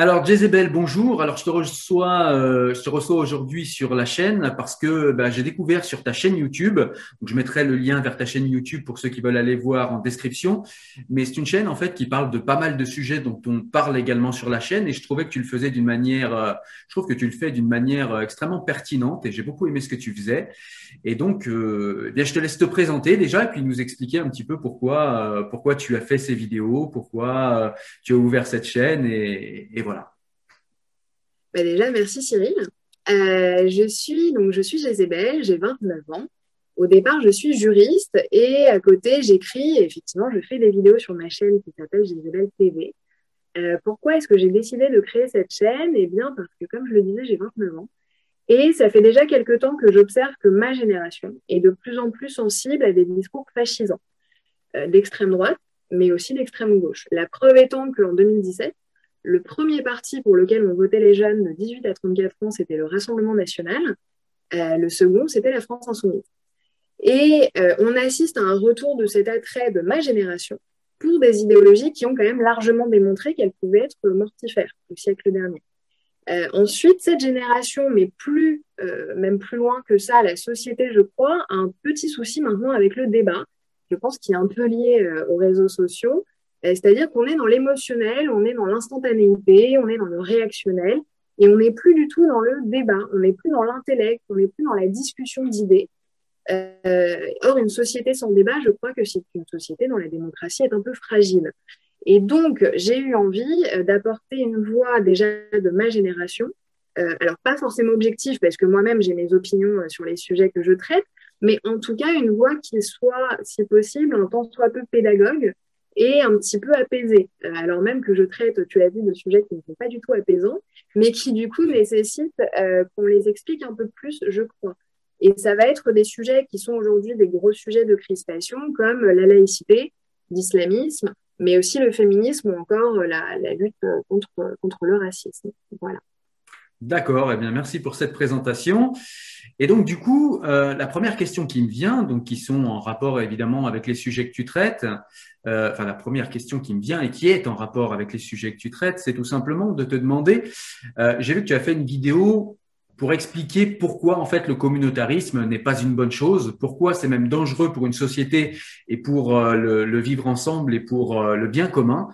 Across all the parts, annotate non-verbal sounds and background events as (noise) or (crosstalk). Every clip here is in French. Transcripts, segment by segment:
Alors Jezebel, bonjour. Alors je te reçois, euh, je te reçois aujourd'hui sur la chaîne parce que bah, j'ai découvert sur ta chaîne YouTube. Donc je mettrai le lien vers ta chaîne YouTube pour ceux qui veulent aller voir en description. Mais c'est une chaîne en fait qui parle de pas mal de sujets dont on parle également sur la chaîne et je trouvais que tu le faisais d'une manière, euh, je trouve que tu le fais d'une manière euh, extrêmement pertinente et j'ai beaucoup aimé ce que tu faisais. Et donc, euh, eh bien je te laisse te présenter déjà et puis nous expliquer un petit peu pourquoi, euh, pourquoi tu as fait ces vidéos, pourquoi tu as ouvert cette chaîne et, et. Déjà, merci Cyril. Euh, je suis donc je suis Jezebel, j'ai 29 ans. Au départ, je suis juriste et à côté, j'écris. Effectivement, je fais des vidéos sur ma chaîne qui s'appelle Jezebel TV. Euh, pourquoi est-ce que j'ai décidé de créer cette chaîne? Eh bien, parce que comme je le disais, j'ai 29 ans et ça fait déjà quelque temps que j'observe que ma génération est de plus en plus sensible à des discours fascisants euh, d'extrême droite, mais aussi d'extrême gauche. La preuve étant qu'en 2017, le premier parti pour lequel on votait les jeunes de 18 à 34 ans, c'était le Rassemblement national. Euh, le second, c'était la France insoumise. Et euh, on assiste à un retour de cet attrait de ma génération pour des idéologies qui ont quand même largement démontré qu'elles pouvaient être mortifères au siècle dernier. Euh, ensuite, cette génération, mais plus, même plus loin que ça, la société, je crois, a un petit souci maintenant avec le débat. Je pense qu'il est un peu lié aux réseaux sociaux. Euh, C'est-à-dire qu'on est dans l'émotionnel, on est dans l'instantanéité, on est dans le réactionnel, et on n'est plus du tout dans le débat, on n'est plus dans l'intellect, on n'est plus dans la discussion d'idées. Euh, or, une société sans débat, je crois que c'est une société dont la démocratie est un peu fragile. Et donc, j'ai eu envie euh, d'apporter une voix déjà de ma génération. Alors, pas forcément objective, parce que moi-même, j'ai mes opinions sur les sujets que je traite, mais en tout cas, une voix qui soit, si possible, un tant soit peu pédagogue et un petit peu apaisée. Euh, alors même que je traite, tu l'as vu, de sujets qui ne sont pas du tout apaisants, mais qui du coup nécessitent euh, qu'on les explique un peu plus, je crois. Et ça va être des sujets qui sont aujourd'hui des gros sujets de crispation, comme la laïcité, l'islamisme, mais aussi le féminisme ou encore la, la lutte contre, contre le racisme. Voilà. D'accord, eh bien merci pour cette présentation. Et donc du coup, euh, la première question qui me vient, donc qui sont en rapport évidemment avec les sujets que tu traites, euh, enfin la première question qui me vient et qui est en rapport avec les sujets que tu traites, c'est tout simplement de te demander, euh, j'ai vu que tu as fait une vidéo pour expliquer pourquoi en fait le communautarisme n'est pas une bonne chose, pourquoi c'est même dangereux pour une société et pour euh, le, vivre ensemble et pour le bien commun.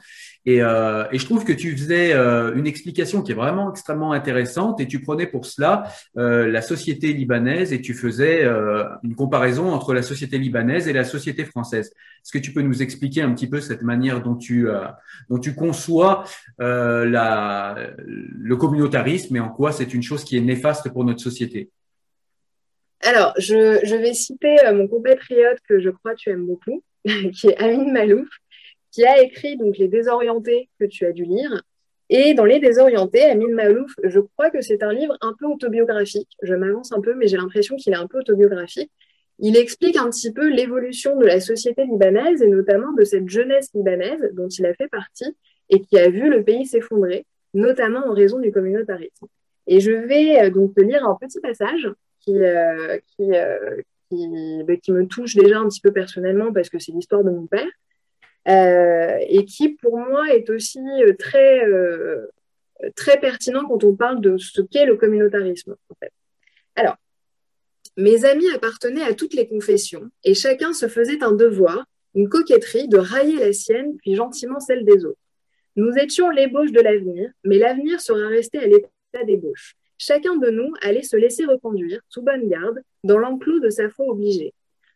Et, euh, et, je trouve que tu faisais euh, une explication qui est vraiment extrêmement intéressante et tu prenais pour cela euh, la société libanaise et tu faisais euh, une comparaison entre la société libanaise et la société française. Est-ce que tu peux nous expliquer un petit peu cette manière dont tu, dont tu conçois la, le communautarisme et en quoi c'est une chose qui est néfaste pour notre société? Alors, je, je vais citer mon compatriote que je crois tu aimes beaucoup, (laughs) qui est Amin Malouf qui a écrit donc Les Désorientés que tu as dû lire. Et dans Les Désorientés, Amin Malouf, je crois que c'est un livre un peu autobiographique. Je m'avance un peu, mais j'ai l'impression qu'il est un peu autobiographique. Il explique un petit peu l'évolution de la société libanaise et notamment de cette jeunesse libanaise dont il a fait partie et qui a vu le pays s'effondrer, notamment en raison du communautarisme. Et je vais euh, donc te lire un petit passage qui, euh, qui, euh, bah, qui, me touche déjà un petit peu personnellement parce que c'est l'histoire de mon père euh, et qui pour moi est aussi euh, très, euh, très pertinent quand on parle de ce qu'est le communautarisme. Alors, mes amis appartenaient à toutes les confessions et chacun se faisait un devoir, une coquetterie de railler la sienne puis gentiment celle des autres. Nous étions l'ébauche de l'avenir, mais l'avenir sera resté à l'état d'ébauche. Chacun de nous allait se laisser reconduire, sous bonne garde, dans l'enclos de sa foi obligée.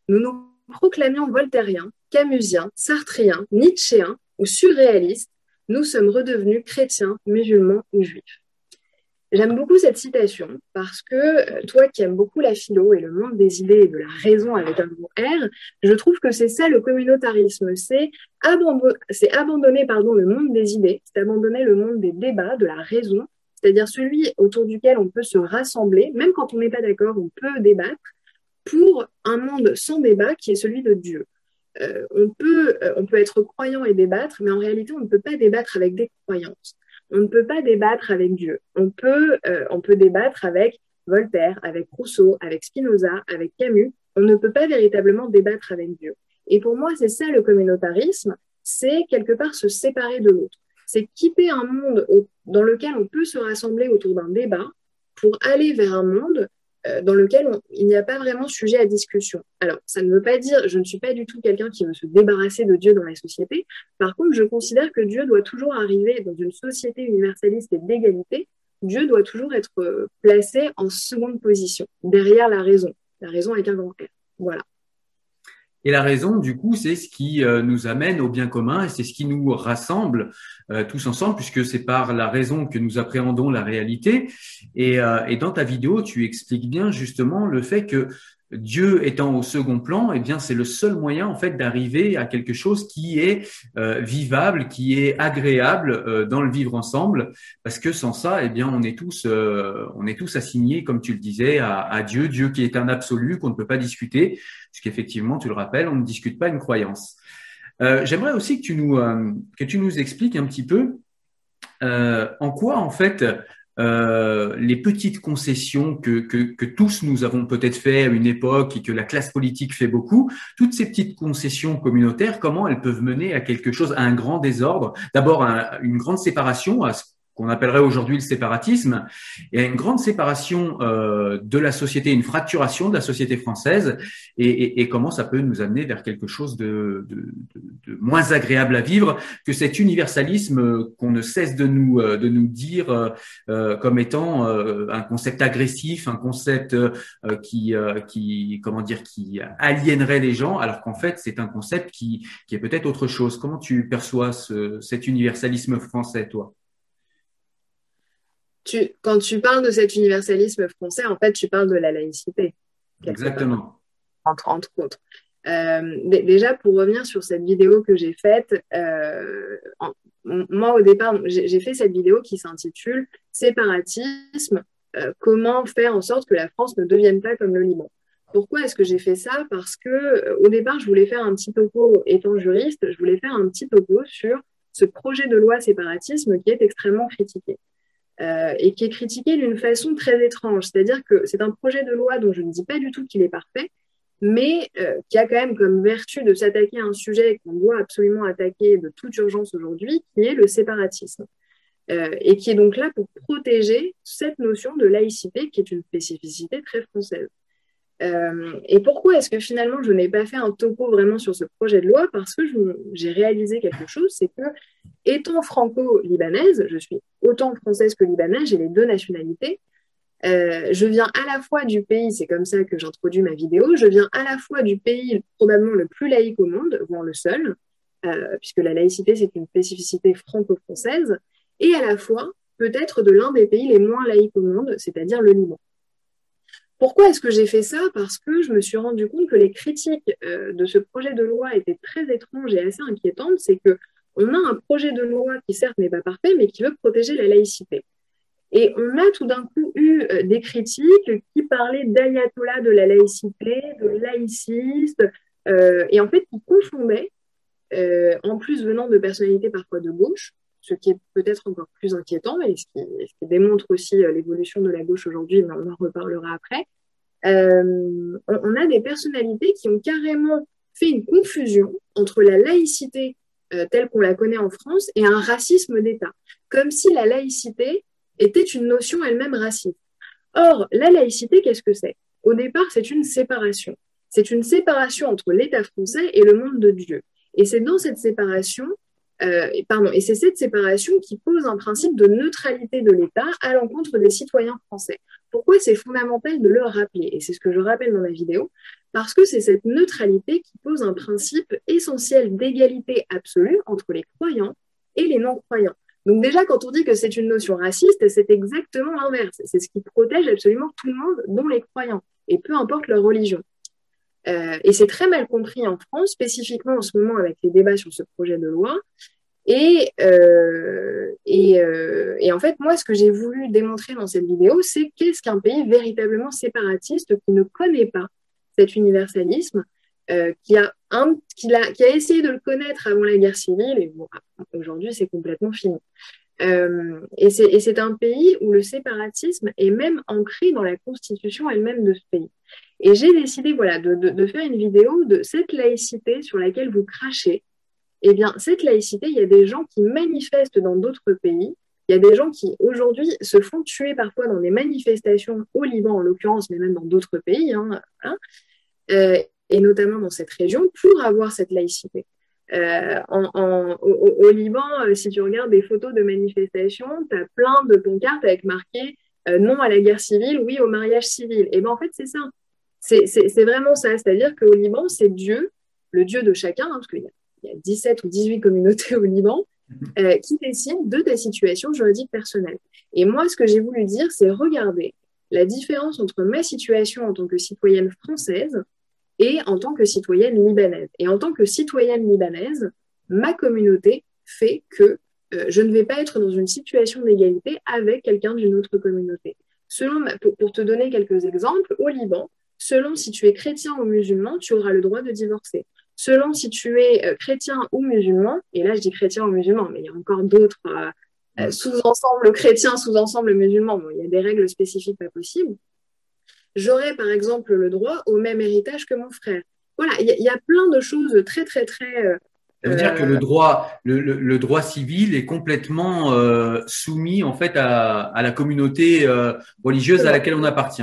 Nous nous proclamions voltairiens, camusiens, sartriens, nietzschéens ou surréalistes, nous sommes redevenus chrétiens, musulmans ou juifs. J'aime beaucoup cette citation parce que euh, toi qui aimes beaucoup la philo et le monde des idées et de la raison avec un gros R, je trouve que c'est ça le communautarisme, c'est abandonner, abandonner pardon, le monde des idées, c'est abandonner le monde des débats, de la raison, c'est-à-dire celui autour duquel on peut se rassembler, même quand on n'est pas d'accord, on peut débattre, pour un monde sans débat qui est celui de Dieu. Euh, on, peut, euh, on peut être croyant et débattre, mais en réalité, on ne peut pas débattre avec des croyances. On ne peut pas débattre avec Dieu. On peut, euh, on peut débattre avec Voltaire, avec Rousseau, avec Spinoza, avec Camus. On ne peut pas véritablement débattre avec Dieu. Et pour moi, c'est ça le communautarisme, c'est quelque part se séparer de l'autre. C'est quitter un monde dans lequel on peut se rassembler autour d'un débat pour aller vers un monde dans lequel il n'y a pas vraiment sujet à discussion. Alors, ça ne veut pas dire, je ne suis pas du tout quelqu'un qui veut se débarrasser de Dieu dans la société. Par contre, je considère que Dieu doit toujours arriver dans une société universaliste et d'égalité. Dieu doit toujours être euh, placé en seconde position, derrière la raison. La raison avec un grand R. Voilà. Et la raison, du coup, c'est ce qui euh, nous amène au bien commun et c'est ce qui nous rassemble euh, tous ensemble, puisque c'est par la raison que nous appréhendons la réalité. Et, euh, et, dans ta vidéo, tu expliques bien justement le fait que Dieu étant au second plan, eh bien c'est le seul moyen en fait d'arriver à quelque chose qui est euh, vivable, qui est agréable euh, dans le vivre ensemble, parce que sans ça, eh bien on est tous euh, on est tous assignés, comme tu le disais, à, à Dieu, Dieu qui est un absolu qu'on ne peut pas discuter, puisqu'effectivement tu le rappelles, on ne discute pas une croyance. J'aimerais aussi que tu nous que tu nous expliques un petit peu en quoi en fait euh, les petites concessions que, que, que, tous nous avons peut-être fait à une époque et que la classe politique fait beaucoup, toutes ces petites concessions communautaires, comment elles peuvent mener à quelque chose, à un grand désordre? D'abord, une grande séparation, à qu'on appellerait aujourd'hui le séparatisme, et une grande séparation euh, de la société, une fracturation de la société française, et, et, et, comment ça peut nous amener vers quelque chose de, de, de, moins agréable à vivre que cet universalisme qu'on ne cesse de nous, euh, de nous dire euh, euh comme étant euh, un concept agressif, un concept euh, qui, qui, comment dire, qui aliénerait les gens, alors qu'en fait c'est un concept qui, qui est peut-être autre chose. Comment tu perçois ce, cet universalisme français, toi? Quand tu parles de cet universalisme français, en fait, tu parles de la laïcité. Exactement. entre, entre, autres. Euh, déjà, pour revenir sur cette vidéo que j'ai faite, euh, moi, au départ, j'ai fait cette vidéo qui s'intitule Séparatisme, euh, comment faire en sorte que la France ne devienne pas comme le Liban. Pourquoi est-ce que j'ai fait ça? Parce que au départ, je voulais faire un petit topo, étant juriste, je voulais faire un petit topo sur ce projet de loi séparatisme qui est extrêmement critiqué. Euh, et qui est critiqué d'une façon très étrange. C'est-à-dire que c'est un projet de loi dont je ne dis pas du tout qu'il est parfait, mais euh, qui a quand même comme vertu de s'attaquer à un sujet qu'on doit absolument attaquer de toute urgence aujourd'hui, qui est le séparatisme. Euh, et qui est donc là pour protéger cette notion de laïcité, qui est une spécificité très française. Euh, et pourquoi est-ce que finalement je n'ai pas fait un topo vraiment sur ce projet de loi? Parce que j'ai réalisé quelque chose, c'est que étant franco-libanaise, je suis autant française que libanaise, j'ai les deux nationalités. Euh, je viens à la fois du pays, c'est comme ça que j'introduis ma vidéo, je viens à la fois du pays probablement le plus laïque au monde, voire le seul, euh, puisque la laïcité c'est une spécificité franco-française, et à la fois peut-être de l'un des pays les moins laïques au monde, c'est-à-dire le Liban. Pourquoi est-ce que j'ai fait ça? Parce que je me suis rendu compte que les critiques euh, de ce projet de loi étaient très étranges et assez inquiétantes. C'est que on a un projet de loi qui certes n'est pas parfait, mais qui veut protéger la laïcité. Et on a tout d'un coup eu euh, des critiques qui parlaient d'ayatollah de la laïcité, de laïciste, euh, et en fait qui confondaient, en plus venant de personnalités parfois de gauche, ce qui est peut-être encore plus inquiétant, et ce qui, démontre aussi l'évolution de la gauche aujourd'hui, mais on en reparlera après. on, a des personnalités qui ont carrément fait une confusion entre la laïcité telle qu'on la connaît en France et un racisme d'État, comme si la laïcité était une notion elle-même raciste. Or, la laïcité, qu'est-ce que c'est? Au départ, c'est une séparation. C'est une séparation entre l'État français et le monde de Dieu. Et c'est dans cette séparation, euh, pardon, et c'est cette séparation qui pose un principe de neutralité de l'État à l'encontre des citoyens français. Pourquoi c'est fondamental de le rappeler? Et c'est ce que je rappelle dans la vidéo, parce que c'est cette neutralité qui pose un principe essentiel d'égalité absolue entre les croyants et les non-croyants. Donc déjà, quand on dit que c'est une notion raciste, c'est exactement l'inverse. C'est ce qui protège absolument tout le monde, dont les croyants, et peu importe leur religion. Euh, et c'est très mal compris en France, spécifiquement en ce moment avec les débats sur ce projet de loi. Et, euh, euh, et, en fait, moi, ce que j'ai voulu démontrer dans cette vidéo, c'est qu'est-ce qu'un pays véritablement séparatiste qui ne connaît pas cet universalisme, qui, a un, qui, qui a essayé de le connaître avant la guerre civile, et aujourd'hui, c'est complètement fini. Euh, et c'est un pays où le séparatisme est même ancré dans la constitution elle-même de ce pays. Et j'ai décidé voilà, de, faire une vidéo de cette laïcité sur laquelle vous crachez. Eh bien, cette laïcité, il y a des gens qui manifestent dans d'autres pays. Il y a des gens qui, aujourd'hui, se font tuer parfois dans des manifestations au Liban, en l'occurrence, mais même dans d'autres pays, hein, hein, euh, et notamment dans cette région, pour avoir cette laïcité. Euh, en, au, Liban, euh, si tu regardes des photos de manifestations, tu as plein de pancartes avec marqué euh, non à la guerre civile, oui au mariage civil. Et bien en fait, c'est ça. C'est vraiment ça. C'est-à-dire qu'au Liban, c'est Dieu, le Dieu de chacun, hein, parce qu'il y, a 17 ou 18 communautés au Liban, (laughs) qui décident de ta situation juridique personnelle. Et moi, ce que j'ai voulu dire, c'est regarder la différence entre ma situation en tant que citoyenne française et en tant que citoyenne libanaise. Et en tant que citoyenne libanaise, ma communauté fait que euh, je ne vais pas être dans une situation d'égalité avec quelqu'un d'une autre communauté. Selon pour, te donner quelques exemples, au Liban, selon si tu es chrétien ou musulman, tu auras le droit de divorcer. Selon si tu es euh, chrétien ou musulman, et là je dis chrétien ou musulman, mais il y a encore d'autres euh, sous-ensembles chrétiens, sous-ensembles musulmans. Bon, il y a des règles spécifiques pas possibles j'aurais par exemple le droit au même héritage que mon frère. Voilà, il y, a plein de choses très, très, très. Euh, ça veut dire que le euh, droit, le, droit civil est complètement euh, soumis en fait à, la communauté religieuse à laquelle on appartient.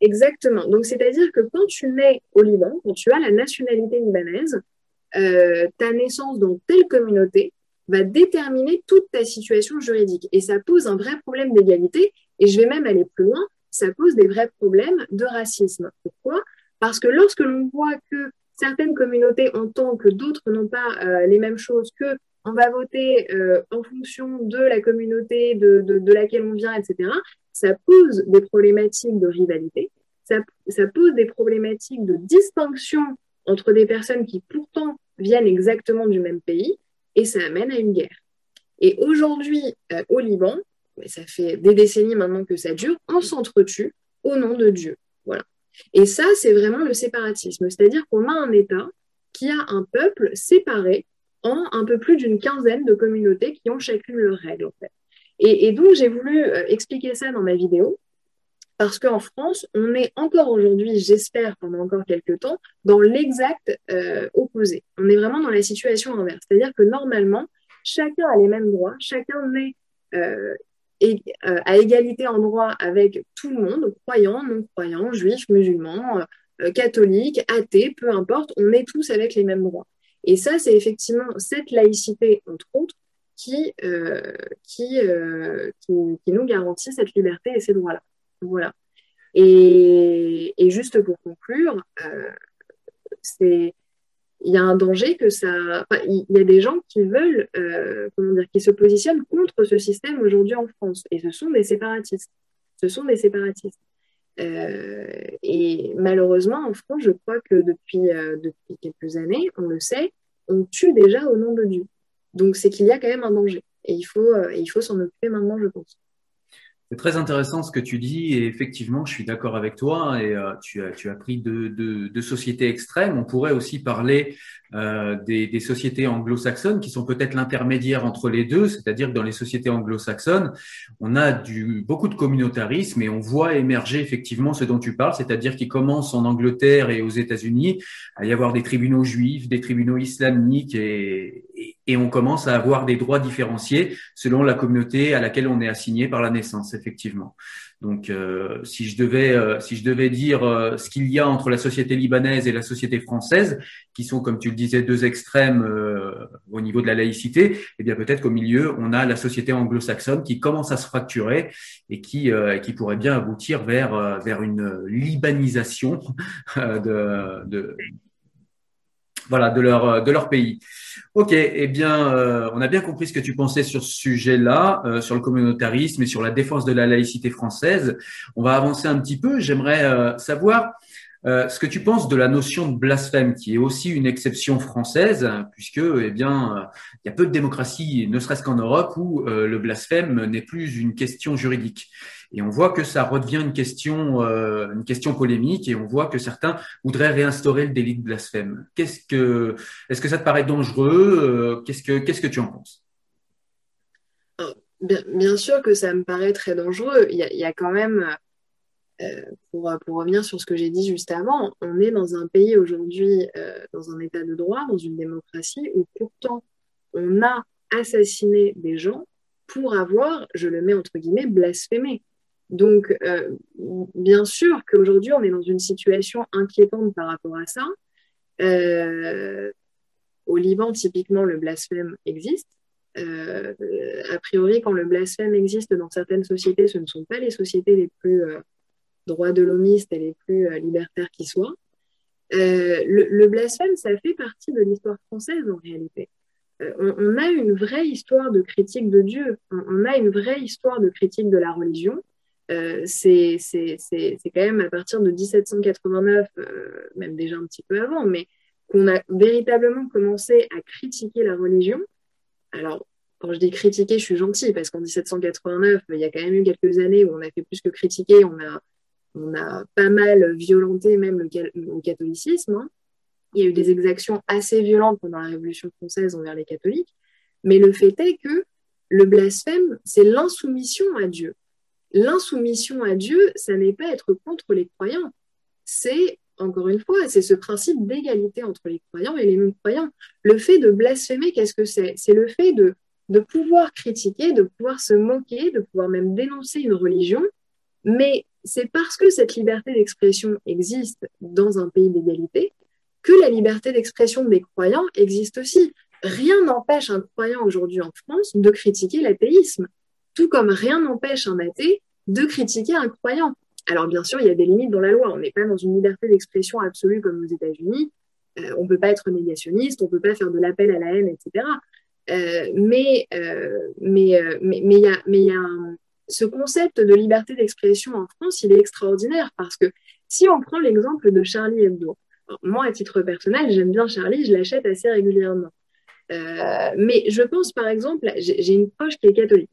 Exactement. Donc, c'est-à-dire que quand tu nais au Liban, quand tu as la nationalité libanaise, ta naissance dans telle communauté va déterminer toute ta situation juridique. Et ça pose un vrai problème d'égalité. Et je vais même aller plus loin ça pose des vrais problèmes de racisme. Pourquoi? Parce que lorsque l'on voit que certaines communautés entendent que d'autres n'ont pas euh, les mêmes choses, que on va voter euh, en fonction de la communauté de, de, laquelle on vient, etc., ça pose des problématiques de rivalité, ça, pose des problématiques de distinction entre des personnes qui pourtant viennent exactement du même pays, et ça amène à une guerre. Et aujourd'hui, euh, au Liban, mais ça fait des décennies maintenant que ça dure, on s'entretue au nom de Dieu. Voilà. Et ça, c'est vraiment le séparatisme. C'est-à-dire qu'on a un État qui a un peuple séparé en un peu plus d'une quinzaine de communautés qui ont chacune leurs règles, en fait. Et, donc, j'ai voulu euh, expliquer ça dans ma vidéo, parce qu'en France, on est encore aujourd'hui, j'espère pendant encore quelques temps, dans l'exact euh, opposé. On est vraiment dans la situation inverse. C'est-à-dire que normalement, chacun a les mêmes droits, chacun naît euh, euh, à égalité en droit avec tout le monde, croyants, non-croyants, juifs, musulmans, euh, euh, catholiques, athées, peu importe, on est tous avec les mêmes droits. Et ça, c'est effectivement cette laïcité, entre autres, qui, qui, qui, nous garantit cette liberté et ces droits-là. Voilà. Et, juste pour conclure, c'est il y a un danger que ça. il y a des gens qui veulent, euh, comment dire, qui se positionnent contre ce système aujourd'hui en France. Et ce sont des séparatistes. Ce sont des séparatistes. Euh, et malheureusement, en France, je crois que depuis, euh, depuis quelques années, on le sait, on tue déjà au nom de Dieu. Donc, c'est qu'il y a quand même un danger. Et il faut, il faut s'en occuper maintenant, je pense. C'est très intéressant ce que tu dis et effectivement, je suis d'accord avec toi et euh, tu, as, tu as pris deux de, sociétés extrêmes. On pourrait aussi parler euh, des, des, sociétés anglo-saxonnes qui sont peut-être l'intermédiaire entre les deux, c'est-à-dire que dans les sociétés anglo-saxonnes, on a du, beaucoup de communautarisme et on voit émerger effectivement ce dont tu parles, c'est-à-dire qu'il commence en Angleterre et aux États-Unis à y avoir des tribunaux juifs, des tribunaux islamiques et, et, on commence à avoir des droits différenciés selon la communauté à laquelle on est assigné par la naissance, effectivement. Donc, euh, si je devais, euh, si je devais dire euh, ce qu'il y a entre la société libanaise et la société française, qui sont, comme tu le disais, deux extrêmes au niveau de la laïcité, eh bien peut-être qu'au milieu, on a la société anglo-saxonne qui commence à se fracturer et qui, qui pourrait bien aboutir vers, vers une libanisation (laughs) de, de voilà, de leur, euh, de leur pays. Ok, eh bien, euh, on a bien compris ce que tu pensais sur ce sujet-là, euh, sur le communautarisme et sur la défense de la laïcité française. On va avancer un petit peu. J'aimerais savoir ce que tu penses de la notion de blasphème, qui est aussi une exception française, puisque, eh bien, il y a peu de démocratie, ne serait-ce qu'en Europe, où le blasphème n'est plus une question juridique. Et on voit que ça redevient une question, euh, une question polémique et on voit que certains voudraient réinstaurer le délit de blasphème. Est-ce que ça te paraît dangereux euh, Qu'est-ce que, qu'est-ce que tu en penses? Bien, sûr que ça me paraît très dangereux. Il y a, quand même, euh, pour, pour, revenir sur ce que j'ai dit juste avant, on est dans un pays aujourd'hui, euh, dans un état de droit, dans une démocratie où pourtant on a assassiné des gens pour avoir, je le mets entre guillemets, blasphémé. Donc, euh, bien sûr qu'aujourd'hui, on est dans une situation inquiétante par rapport à ça. Euh, au Liban, typiquement, le blasphème existe. Euh, a priori, quand le blasphème existe dans certaines sociétés, ce ne sont pas les sociétés les plus droits de l'homiste et les plus libertaires qui soient. Le, blasphème, ça fait partie de l'histoire française en réalité. On, a une vraie histoire de critique de Dieu, on a une vraie histoire de critique de la religion. Euh, c'est quand même à partir de 1789, euh, même déjà un petit peu avant, mais qu'on a véritablement commencé à critiquer la religion. Alors, quand je dis critiquer, je suis gentille, parce qu'en 1789, il y a quand même eu quelques années où on a fait plus que critiquer, on a, on a pas mal violenté même le, catholicisme. Hein. Il y a eu des exactions assez violentes pendant la Révolution française envers les catholiques, mais le fait est que le blasphème, c'est l'insoumission à Dieu l'insoumission à Dieu, ça n'est pas être contre les croyants. C'est, encore une fois, c'est ce principe d'égalité entre les croyants et les non-croyants. Le fait de blasphémer, qu'est-ce que c'est? C'est le fait de, de pouvoir critiquer, de pouvoir se moquer, de pouvoir même dénoncer une religion, mais c'est parce que cette liberté d'expression existe dans un pays d'égalité que la liberté d'expression des croyants existe aussi. Rien n'empêche un croyant aujourd'hui en France de critiquer l'athéisme. Tout comme rien n'empêche un athée de critiquer un croyant. Alors bien sûr, il y a des limites dans la loi. On n'est pas dans une liberté d'expression absolue comme aux États-Unis. Euh, on ne peut pas être négationniste, on ne peut pas faire de l'appel à la haine, etc. Euh, mais euh, mais mais mais il y a mais il y a ce concept de liberté d'expression en France, il est extraordinaire parce que si on prend l'exemple de Charlie Hebdo, moi à titre personnel, j'aime bien Charlie, je l'achète assez régulièrement. mais je pense par exemple, j'ai une proche qui est catholique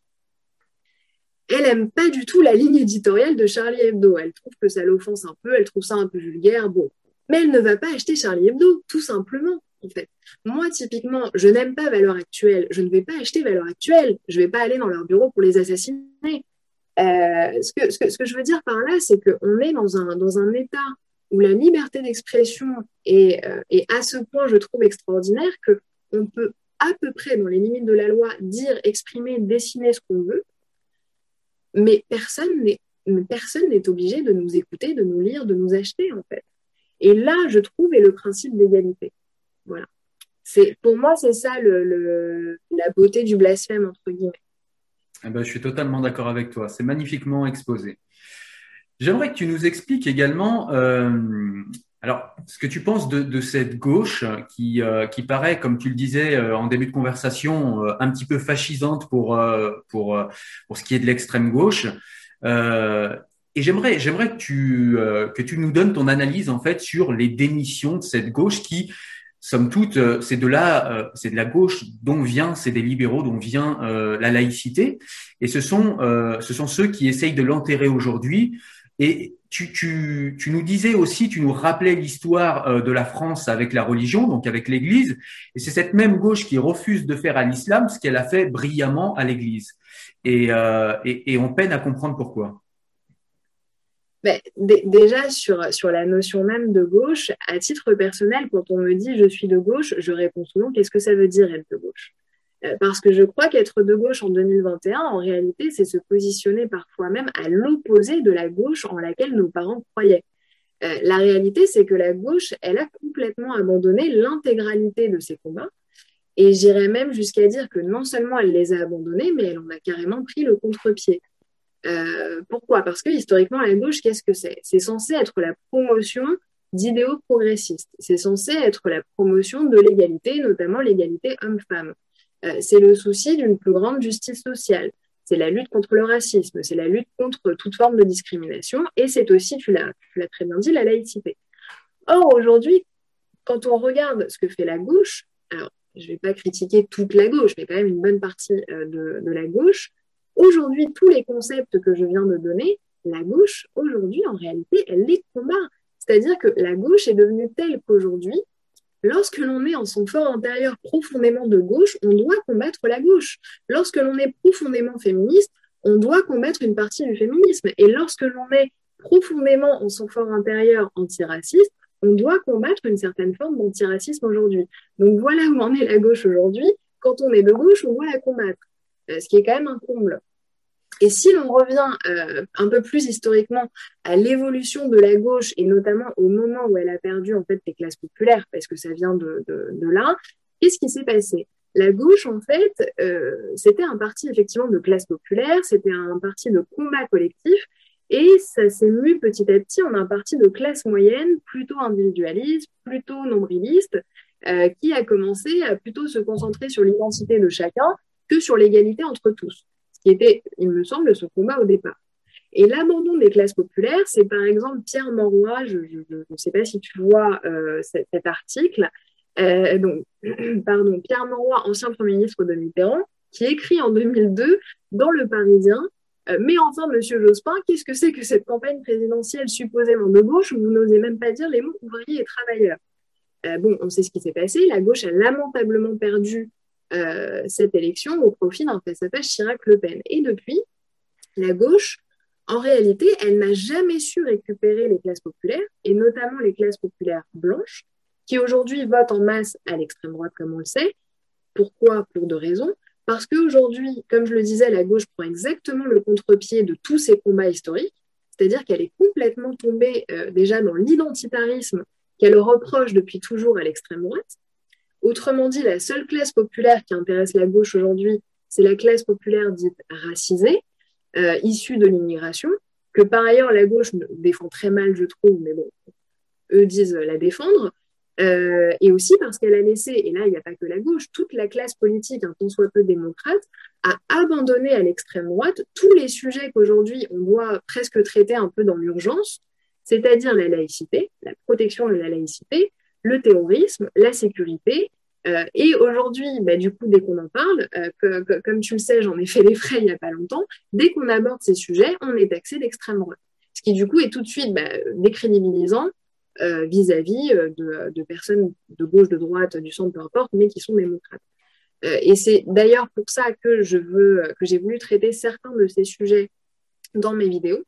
elle aime pas du tout la ligne éditoriale de Charlie Hebdo. Elle trouve que ça l'offense un peu, elle trouve ça un peu vulgaire. Bon, mais elle ne va pas acheter Charlie Hebdo, tout simplement. En fait, moi typiquement, je n'aime pas Valeur Actuelle. Je ne vais pas acheter Valeur Actuelle. Je ne vais pas aller dans leur bureau pour les assassiner. Euh, ce, que, je veux dire par là, c'est qu'on est dans un, état où la liberté d'expression est, euh, est à ce point, je trouve, extraordinaire que on peut à peu près, dans les limites de la loi, dire, exprimer, dessiner ce qu'on veut mais personne n'est obligé de nous écouter, de nous lire, de nous acheter en fait. Et là, je trouve, est le principe d'égalité. Voilà. Pour moi, c'est ça la beauté du blasphème entre guillemets. Eh ben, je suis totalement d'accord avec toi. C'est magnifiquement exposé. J'aimerais que tu nous expliques également euh, alors, ce que tu penses de, cette gauche qui, euh, qui paraît, comme tu le disais euh, en début de conversation, un petit peu fascisante pour, pour, pour ce qui est de l'extrême gauche. et j'aimerais, j'aimerais que tu, que tu nous donnes ton analyse en fait sur les démissions de cette gauche qui somme toute, euh, c'est de là, euh, c'est de la gauche dont vient, c'est des libéraux dont vient euh, la laïcité, et ce sont, ce sont ceux qui essayent de l'enterrer aujourd'hui. Et tu, tu, tu, nous disais aussi, tu nous rappelais l'histoire de la France avec la religion, donc avec l'Église, et c'est cette même gauche qui refuse de faire à l'islam ce qu'elle a fait brillamment à l'Église. Et, et, et on peine à comprendre pourquoi. Ben, déjà, sur, la notion même de gauche, à titre personnel, quand on me dit je suis de gauche, je réponds souvent qu'est-ce que ça veut dire être de gauche? Euh, Parce que je crois qu'être de gauche en 2021, en réalité, c'est se positionner parfois même à l'opposé de la gauche en laquelle nos parents croyaient. Euh, la réalité, c'est que la gauche, elle a complètement abandonné l'intégralité de ses combats. Et j'irais même jusqu'à dire que non seulement elle les a abandonnés, mais elle en a carrément pris le contre-pied. Euh, pourquoi? Parce que historiquement, la gauche, qu'est-ce que c'est? C'est censé être la promotion d'idéaux progressistes. C'est censé être la promotion de l'égalité, notamment l'égalité homme-femme. Euh, c'est le souci d'une plus grande justice sociale. C'est la lutte contre le racisme, c'est la lutte contre toute forme de discrimination, et c'est aussi, tu l'as très bien dit, la laïcité. Or, aujourd'hui, quand on regarde ce que fait la gauche, alors je ne vais pas critiquer toute la gauche, mais quand même une bonne partie euh, de, de la gauche, Aujourd'hui, tous les concepts que je viens de donner, la gauche, aujourd'hui, en réalité, elle les combat. C'est-à-dire que la gauche est devenue telle qu'aujourd'hui, lorsque l'on est en son fort intérieur profondément de gauche, on doit combattre la gauche. Lorsque l'on est profondément féministe, on doit combattre une partie du féminisme. Et lorsque l'on est profondément en son fort intérieur antiraciste, on doit combattre une certaine forme d'antiracisme aujourd'hui. Donc voilà où en est la gauche aujourd'hui. Quand on est de gauche, on doit la combattre, euh, ce qui est quand même un comble. Et si l'on revient euh, un peu plus historiquement à l'évolution de la gauche et notamment au moment où elle a perdu en fait les classes populaires, parce que ça vient de, là, qu'est-ce qui s'est passé? La gauche, en fait, euh, c'était un parti effectivement de classe populaire, c'était un parti de combat collectif, et ça s'est mu petit à petit en un parti de classe moyenne, plutôt individualiste, plutôt nombriliste, euh, qui a commencé à plutôt se concentrer sur l'identité de chacun que sur l'égalité entre tous qui était, il me semble, son combat au départ. Et l'abandon des classes populaires, c'est par exemple Pierre Mauroy, je ne sais pas si tu vois euh, cet, article, euh, donc, (clears throat) pardon, Pierre Mauroy, ancien Premier ministre de Mitterrand, qui écrit en 2002 dans Le Parisien euh, Mais enfin, monsieur Jospin, qu'est-ce que c'est que cette campagne présidentielle supposément de gauche où vous n'osez même pas dire les mots ouvriers et travailleurs? Bon, on sait ce qui s'est passé. La gauche a lamentablement perdu euh, cette élection au profit d'un face-à-face Chirac-Le Pen. Et depuis, la gauche, en réalité, elle n'a jamais su récupérer les classes populaires, et notamment les classes populaires blanches, qui aujourd'hui votent en masse à l'extrême droite, comme on le sait. Pourquoi? Pour deux raisons. Parce qu'aujourd'hui, comme je le disais, la gauche prend exactement le contre-pied de tous ces combats historiques, c'est-à-dire qu'elle est complètement tombée euh, déjà dans l'identitarisme qu'elle reproche depuis toujours à l'extrême droite, Autrement dit, la seule classe populaire qui intéresse la gauche aujourd'hui, c'est la classe populaire dite racisée, euh, issue de l'immigration, que par ailleurs la gauche défend très mal, je trouve, mais bon, eux disent la défendre, euh, et aussi parce qu'elle a laissé, et là il n'y a pas que la gauche, toute la classe politique, un tant soit peu démocrate, a abandonné à l'extrême droite tous les sujets qu'aujourd'hui on doit presque traiter un peu dans l'urgence, c'est-à-dire la laïcité, la protection de la laïcité, le terrorisme, la sécurité. Euh, et aujourd'hui, bah, du coup, dès qu'on en parle, euh, comme tu le sais, j'en ai fait les frais il n'y a pas longtemps, dès qu'on aborde ces sujets, on est taxé d'extrême droite. Ce qui, du coup, est tout de suite bah, décrédibilisant euh, vis-à-vis de, de, personnes de gauche, de droite, du centre, peu importe, mais qui sont démocrates. et c'est d'ailleurs pour ça que que j'ai voulu traiter certains de ces sujets dans mes vidéos,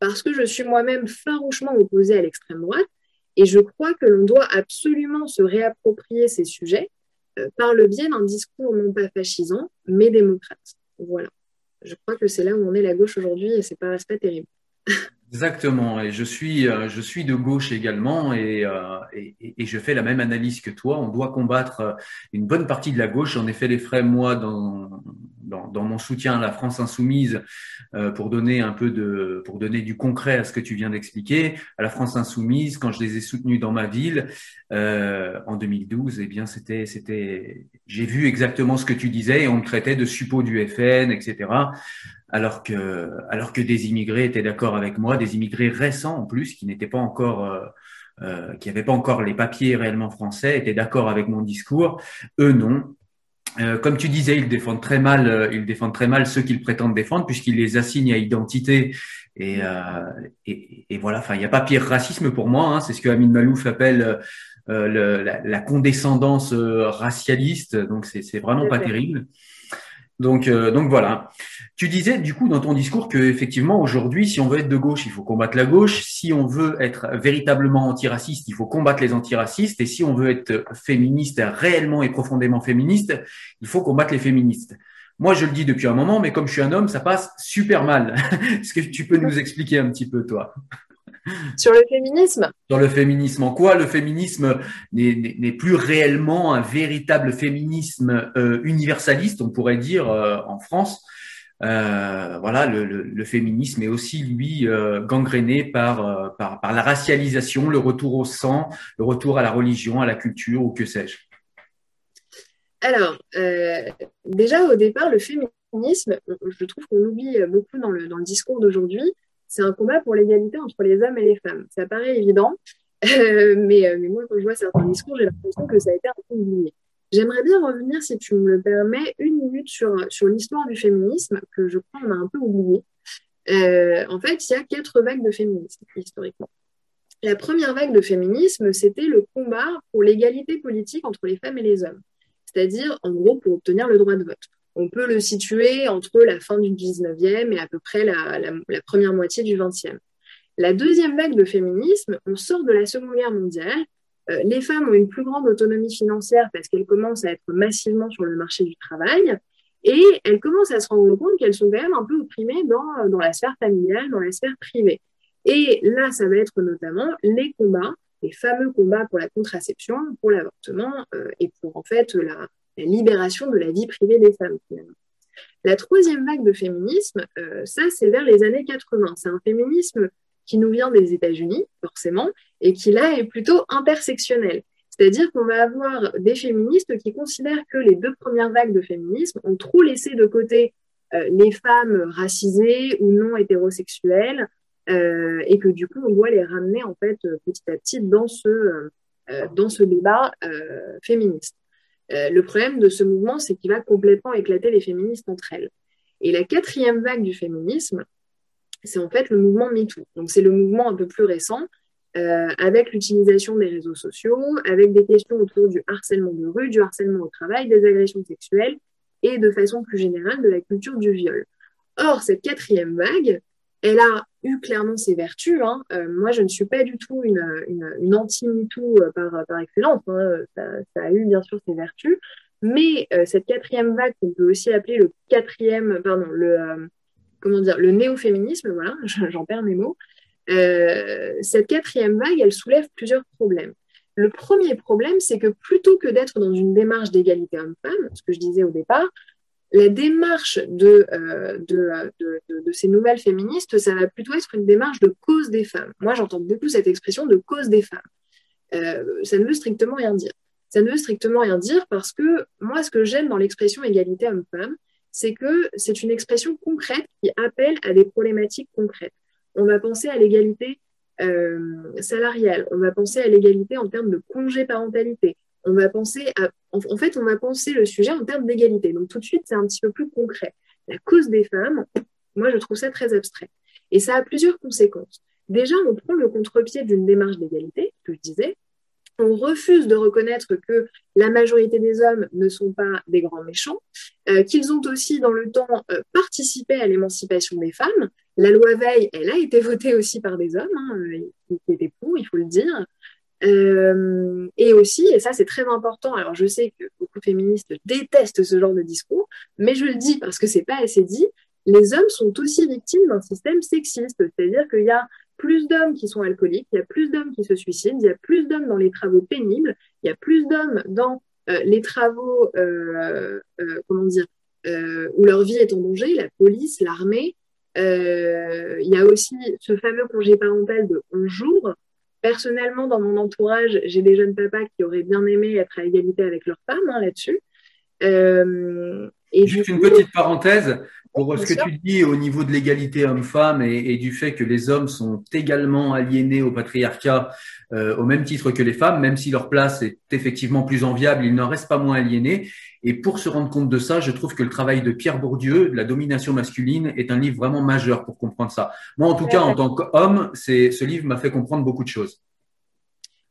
parce que je suis moi-même farouchement opposée à l'extrême droite et je crois que l'on doit absolument se réapproprier ces sujets euh, par le biais d'un discours non pas fascisant, mais démocrate. Voilà. Je crois que c'est là où on est la gauche aujourd'hui et c'est pas, pas terrible. (laughs) Exactement, et je suis, euh, je suis de gauche également et, euh, et, et, je fais la même analyse que toi. On doit combattre euh, une bonne partie de la gauche. J'en ai fait les frais moi dans, dans, dans, mon soutien à la France insoumise pour donner un peu de, pour donner du concret à ce que tu viens d'expliquer. À la France insoumise, quand je les ai soutenus dans ma ville en 2012, eh bien c'était, c'était, j'ai vu exactement ce que tu disais et on me traitait de suppôt du FN, etc alors que, alors que des immigrés étaient d'accord avec moi, des immigrés récents en plus, qui n'étaient pas encore, euh, qui n'avaient pas encore les papiers réellement français étaient d'accord avec mon discours. Eux, non. Euh, comme tu disais, ils défendent très mal, euh, ils défendent très mal ceux qu'ils prétendent défendre puisqu'ils les assignent à identité. Et, euh, et, et, voilà, enfin, il n'y a pas pire racisme pour moi. Hein, c'est ce que Amin Malouf appelle le, la, la, condescendance racialiste. Donc, c'est vraiment pas terrible. Donc, euh, donc voilà. Tu disais du coup dans ton discours que effectivement aujourd'hui, si on veut être de gauche, il faut combattre la gauche. Si on veut être véritablement antiraciste, il faut combattre les antiracistes. Et si on veut être féministe réellement et profondément féministe, il faut combattre les féministes. Moi, je le dis depuis un moment, mais comme je suis un homme, ça passe super mal. (laughs) Est-ce que tu peux nous expliquer un petit peu, toi? Sur le féminisme? Sur le féminisme. En quoi le féminisme n'est plus réellement un véritable féminisme euh, universaliste, on pourrait dire, euh, en France? Euh, voilà, le, le, féminisme est aussi lui gangréné par, par, par la racialisation, le retour au sang, le retour à la religion, à la culture ou que sais-je. Alors, déjà au départ, le féminisme, je trouve qu'on l'oublie beaucoup dans le, dans le discours d'aujourd'hui c'est un combat pour l'égalité entre les hommes et les femmes. Ça paraît évident, (laughs) euh, mais, mais, moi, quand je vois certains discours, j'ai l'impression que ça a été un peu oublié. J'aimerais bien revenir, si tu me le permets, une minute sur, sur l'histoire du féminisme, que je crois qu'on a un peu oublié. Euh, en fait, il y a quatre vagues de féminisme, historiquement. La première vague de féminisme, c'était le combat pour l'égalité politique entre les femmes et les hommes. C'est-à-dire, en gros, pour obtenir le droit de vote on peut le situer entre la fin du 19e et à peu près la, première moitié du 20e. La deuxième vague de féminisme, on sort de la Seconde Guerre mondiale. Euh, les femmes ont une plus grande autonomie financière parce qu'elles commencent à être massivement sur le marché du travail et elles commencent à se rendre compte qu'elles sont quand même un peu opprimées dans, dans la sphère familiale, dans la sphère privée. Et là, ça va être notamment les combats, les fameux combats pour la contraception, pour l'avortement euh, et pour en fait la, la libération de la vie privée des femmes. La troisième vague de féminisme, euh, ça c'est vers les années 80. C'est un féminisme qui nous vient des États-Unis, forcément, et qui là est plutôt intersectionnel. C'est-à-dire qu'on va avoir des féministes qui considèrent que les deux premières vagues de féminisme ont trop laissé de côté euh, les femmes racisées ou non hétérosexuelles, euh, et que du coup on doit les ramener en fait petit à petit dans ce, dans ce débat féministe. Euh, le problème de ce mouvement, c'est qu'il va complètement éclater les féministes entre elles. Et la quatrième vague du féminisme, c'est en fait le mouvement MeToo. Donc c'est le mouvement un peu plus récent, euh, avec l'utilisation des réseaux sociaux, avec des questions autour du harcèlement de rue, du harcèlement au travail, des agressions sexuelles et de façon plus générale de la culture du viol. Or, cette quatrième vague, elle a eu clairement ses vertus. Hein. Euh, moi, je ne suis pas du tout une, anti-MeToo euh, par, excellence. Hein. Ça, a eu bien sûr ses vertus. Mais euh, cette quatrième vague, qu'on peut aussi appeler le quatrième, pardon, le, le néo-féminisme, voilà, (laughs) j'en perds mes mots. cette quatrième vague, elle soulève plusieurs problèmes. Le premier problème, c'est que plutôt que d'être dans une démarche d'égalité homme-femme, ce que je disais au départ, la démarche de, euh, de, ces nouvelles féministes, ça va plutôt être une démarche de cause des femmes. Moi, j'entends beaucoup cette expression de cause des femmes. Euh, ça ne veut strictement rien dire. Ça ne veut strictement rien dire parce que moi, ce que j'aime dans l'expression égalité homme-femme, c'est que c'est une expression concrète qui appelle à des problématiques concrètes. On va penser à l'égalité euh, salariale, on va penser à l'égalité en termes de congé parentalité, on va penser à, en, fait, on va penser le sujet en termes d'égalité. Donc tout de suite, c'est un petit peu plus concret. La cause des femmes, moi, je trouve ça très abstrait. Et ça a plusieurs conséquences. Déjà, on prend le contre-pied d'une démarche d'égalité, que je disais. On refuse de reconnaître que la majorité des hommes ne sont pas des grands méchants, euh, qu'ils ont aussi, dans le temps, euh, participé à l'émancipation des femmes. La loi Veil, elle a été votée aussi par des hommes, hein, euh, qui étaient pour, il faut le dire. Euh, et aussi, et ça c'est très important, alors je sais que beaucoup de féministes détestent ce genre de discours, mais je le dis parce que c'est pas assez dit, les hommes sont aussi victimes d'un système sexiste, c'est-à-dire qu'il y a plus d'hommes qui sont alcooliques, il y a plus d'hommes qui se suicident, il y a plus d'hommes dans les travaux pénibles, il y a plus d'hommes dans euh, les travaux, euh, comment dire, où leur vie est en danger, la police, l'armée. il y a aussi ce fameux congé parental de 11 jours Personnellement, dans mon entourage, j'ai des jeunes papas qui auraient bien aimé être à égalité avec leurs femmes hein, là-dessus. Euh, Et Juste une petite parenthèse pour ce que tu dis au niveau de l'égalité homme-femme et, du fait que les hommes sont également aliénés au patriarcat euh, au même titre que les femmes, même si leur place est effectivement plus enviable, ils n'en restent pas moins aliénés. Et pour se rendre compte de ça, je trouve que le travail de Pierre Bourdieu, La domination masculine, est un livre vraiment majeur pour comprendre ça. Moi, en tout cas, en tant qu'homme, ce livre m'a fait comprendre beaucoup de choses.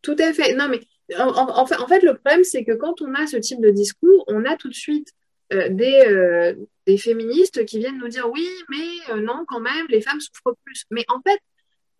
Tout à fait. Non, mais en fait, le problème, c'est que quand on a ce type de discours, on a tout de suite euh, des, euh, des, féministes qui viennent nous dire oui, mais euh, non, quand même, les femmes souffrent plus. Mais en fait,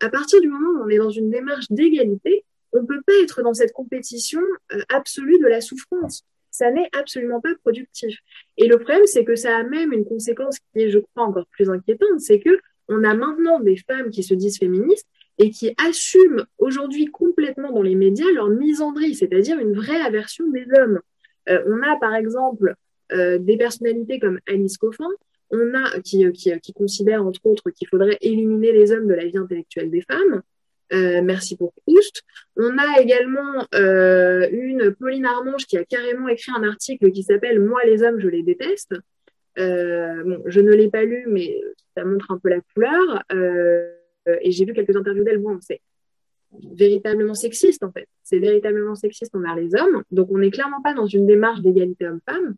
à partir du moment où on est dans une démarche d'égalité, on ne peut pas être dans cette compétition absolue de la souffrance. Ça n'est absolument pas productif. Et le problème, c'est que ça a même une conséquence qui est, je crois, encore plus inquiétante, c'est que on a maintenant des femmes qui se disent féministes et qui assument aujourd'hui complètement dans les médias leur misandrie, c'est-à-dire une vraie aversion des hommes. on a par exemple des personnalités comme Alice Coffin, on a, qui, euh, qui, considère entre autres qu'il faudrait éliminer les hommes de la vie intellectuelle des femmes. Euh, merci pour Proust. On a également euh, une Pauline Armange qui a carrément écrit un article qui s'appelle Moi les hommes, je les déteste. Euh, bon, je ne l'ai pas lu, mais ça montre un peu la couleur. Euh, et j'ai vu quelques interviews d'elle. Bon, c'est véritablement sexiste en fait. C'est véritablement sexiste envers les hommes. Donc on n'est clairement pas dans une démarche d'égalité homme-femme.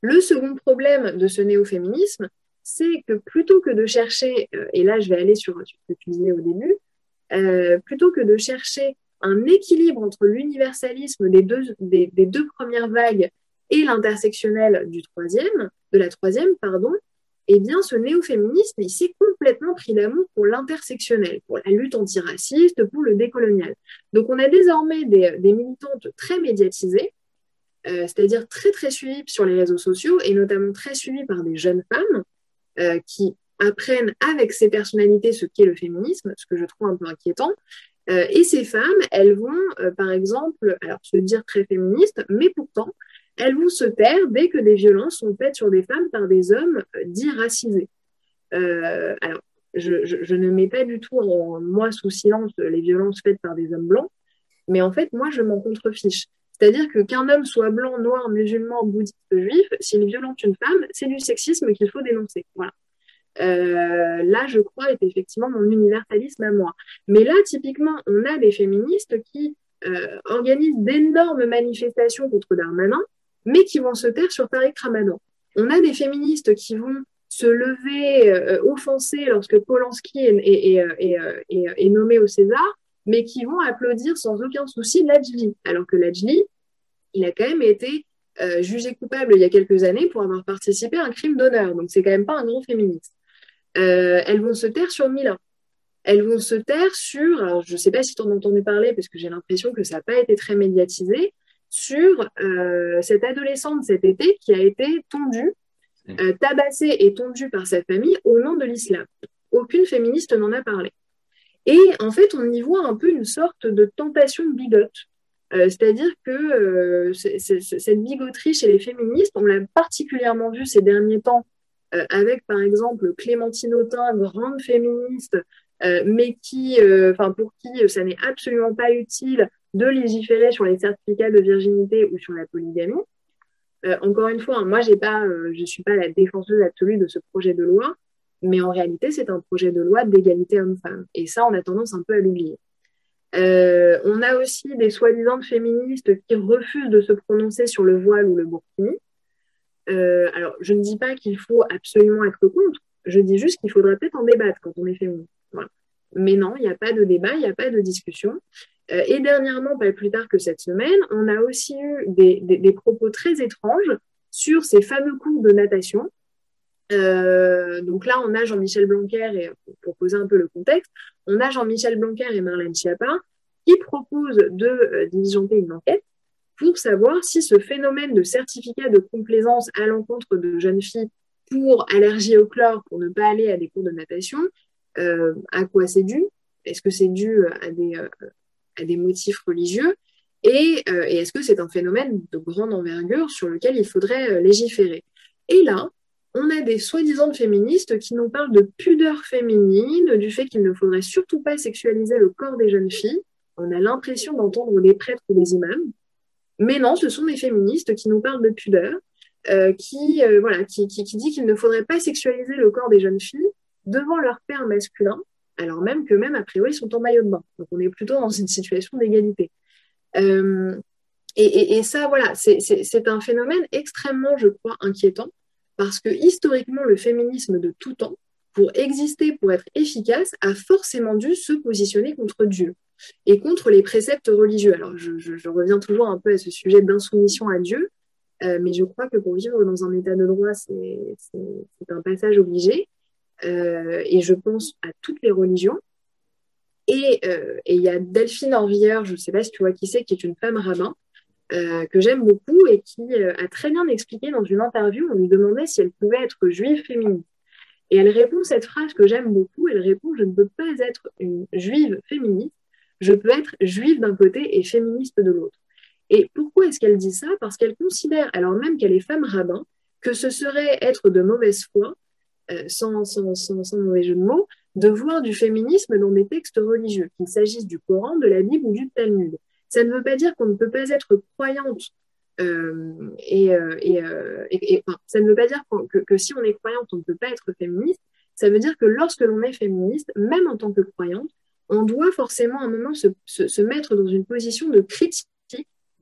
Le second problème de ce néo-féminisme, c'est que plutôt que de chercher, euh, et là je vais aller sur, ce que tu disais au début, euh, plutôt que de chercher un équilibre entre l'universalisme des deux, premières vagues et l'intersectionnel du troisième, de la troisième, pardon, eh bien, ce néo-féminisme, il s'est complètement pris d'amour pour l'intersectionnel, pour la lutte antiraciste, pour le décolonial. Donc, on a désormais des militantes très médiatisées euh, c'est-à-dire très très suivies sur les réseaux sociaux et notamment très suivies par des jeunes femmes euh, qui apprennent avec ces personnalités ce qu'est le féminisme, ce que je trouve un peu inquiétant. Euh, et ces femmes, elles vont, par exemple, alors se dire très féministes, mais pourtant, elles vont se taire dès que des violences sont faites sur des femmes par des hommes dits racisés. alors, je, je, ne mets pas du tout en, moi sous silence les violences faites par des hommes blancs, mais en fait, moi, je m'en contrefiche. C'est-à-dire que qu'un homme soit blanc, noir, musulman, bouddhiste, juif, s'il violente une femme, c'est du sexisme qu'il faut dénoncer. Voilà. Euh, là, je crois, est effectivement mon universalisme à moi. Mais là, typiquement, on a des féministes qui euh, organisent d'énormes manifestations contre Darmanin, mais qui vont se taire sur Tariq Ramadan. On a des féministes qui vont se lever, euh, offenser lorsque Polanski est, est, nommé au César, mais qui vont applaudir sans aucun souci Lajli, alors que Lajli, il a quand même été euh, jugé coupable il y a quelques années pour avoir participé à un crime d'honneur. Donc, c'est quand même pas un grand féministe. Euh, elles vont se taire sur Milan. Elles vont se taire sur, alors je ne sais pas si tu en as entendu parler, parce que j'ai l'impression que ça n'a pas été très médiatisé, sur euh, cette adolescente cet été qui a été tondue, tabassée et tondue par sa famille au nom de l'islam. Aucune féministe n'en a parlé. Et en fait, on y voit un peu une sorte de tentation bigote euh, c'est-à-dire que euh, cette bigoterie chez les féministes, on l'a particulièrement vu ces derniers temps euh, avec, par exemple, Clémentine Autain, grande féministe, mais qui, pour qui ça n'est absolument pas utile de légiférer sur les certificats de virginité ou sur la polygamie. encore une fois, hein, moi, je ne suis pas la défenseuse absolue de ce projet de loi, mais en réalité, c'est un projet de loi d'égalité homme-femme. Et ça, on a tendance un peu à l'oublier. Euh, on a aussi des soi-disant féministes qui refusent de se prononcer sur le voile ou le burkini. Euh, alors, je ne dis pas qu'il faut absolument être contre, je dis juste qu'il faudrait peut-être en débattre quand on est féministe. Mais non, il n'y a pas de débat, il n'y a pas de discussion. Euh, et dernièrement, pas plus tard que cette semaine, on a aussi eu des propos très étranges sur ces fameux cours de natation euh, donc là, on a Jean-Michel Blanquer, et pour poser un peu le contexte, on a Jean-Michel Blanquer et Marlène Schiappa qui proposent de euh, une enquête pour savoir si ce phénomène de certificat de complaisance à l'encontre de jeunes filles pour allergie au chlore, pour ne pas aller à des cours de natation, euh, à quoi c'est dû? Est-ce que c'est dû à des, à des motifs religieux? Et, et est-ce que c'est un phénomène de grande envergure sur lequel il faudrait légiférer? Et là, on a des soi-disant féministes qui nous parlent de pudeur féminine, du fait qu'il ne faudrait surtout pas sexualiser le corps des jeunes filles. On a l'impression d'entendre des prêtres ou des imams. Mais non, ce sont des féministes qui nous parlent de pudeur. qui, voilà, qui, qui dit qu'il ne faudrait pas sexualiser le corps des jeunes filles devant leur père masculin, alors même que même a priori sont en maillot de bain. Donc on est plutôt dans une situation d'égalité. Euh, et, et, ça, voilà, c'est un phénomène extrêmement, je crois, inquiétant, parce que historiquement, le féminisme de tout temps, pour exister, pour être efficace, a forcément dû se positionner contre Dieu et contre les préceptes religieux. Alors, je, reviens toujours un peu à ce sujet d'insoumission à Dieu, euh, mais je crois que pour vivre dans un état de droit, c'est un passage obligé. Euh, et je pense à toutes les religions. Euh, et il y a Delphine Orviller, je ne sais pas si tu vois qui c'est, qui est une femme rabbin, euh, que j'aime beaucoup et qui a très bien expliqué dans une interview, on lui demandait si elle pouvait être juive féministe. Et elle répond cette phrase que j'aime beaucoup, elle répond, je ne peux pas être une juive féministe, je peux être juive d'un côté et féministe de l'autre. Et pourquoi est-ce qu'elle dit ça? Parce qu'elle considère, alors même qu'elle est femme rabbin, que ce serait être de mauvaise foi euh, sans, sans, sans, mauvais jeu de mots, de voir du féminisme dans des textes religieux, qu'il s'agisse du Coran, de la Bible ou du Talmud. Ça ne veut pas dire qu'on ne peut pas être croyante euh, et, euh, et, ça ne veut pas dire que, si on est croyante, on ne peut pas être féministe. Ça veut dire que lorsque l'on est féministe, même en tant que croyante, on doit forcément à un moment se, mettre dans une position de critique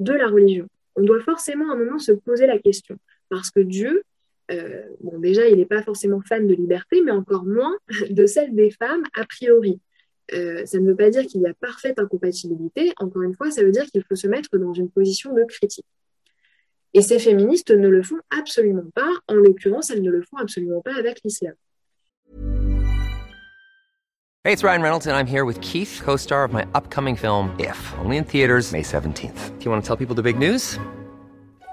de la religion. On doit forcément à un moment se poser la question. Parce que Dieu, euh, bon, déjà, il n'est pas forcément fan de liberté, mais encore moins (laughs) de celle des femmes a priori. Euh, ça ne veut pas dire qu'il y a parfaite incompatibilité. Encore une fois, ça veut dire qu'il faut se mettre dans une position de critique. Et ces féministes ne le font absolument pas. En l'occurrence, elles ne le font absolument pas avec l'islam. Hey, it's Ryan Reynolds and I'm here with Keith, co-star of my upcoming film If, only in theaters May 17th. Do you want to tell people the big news?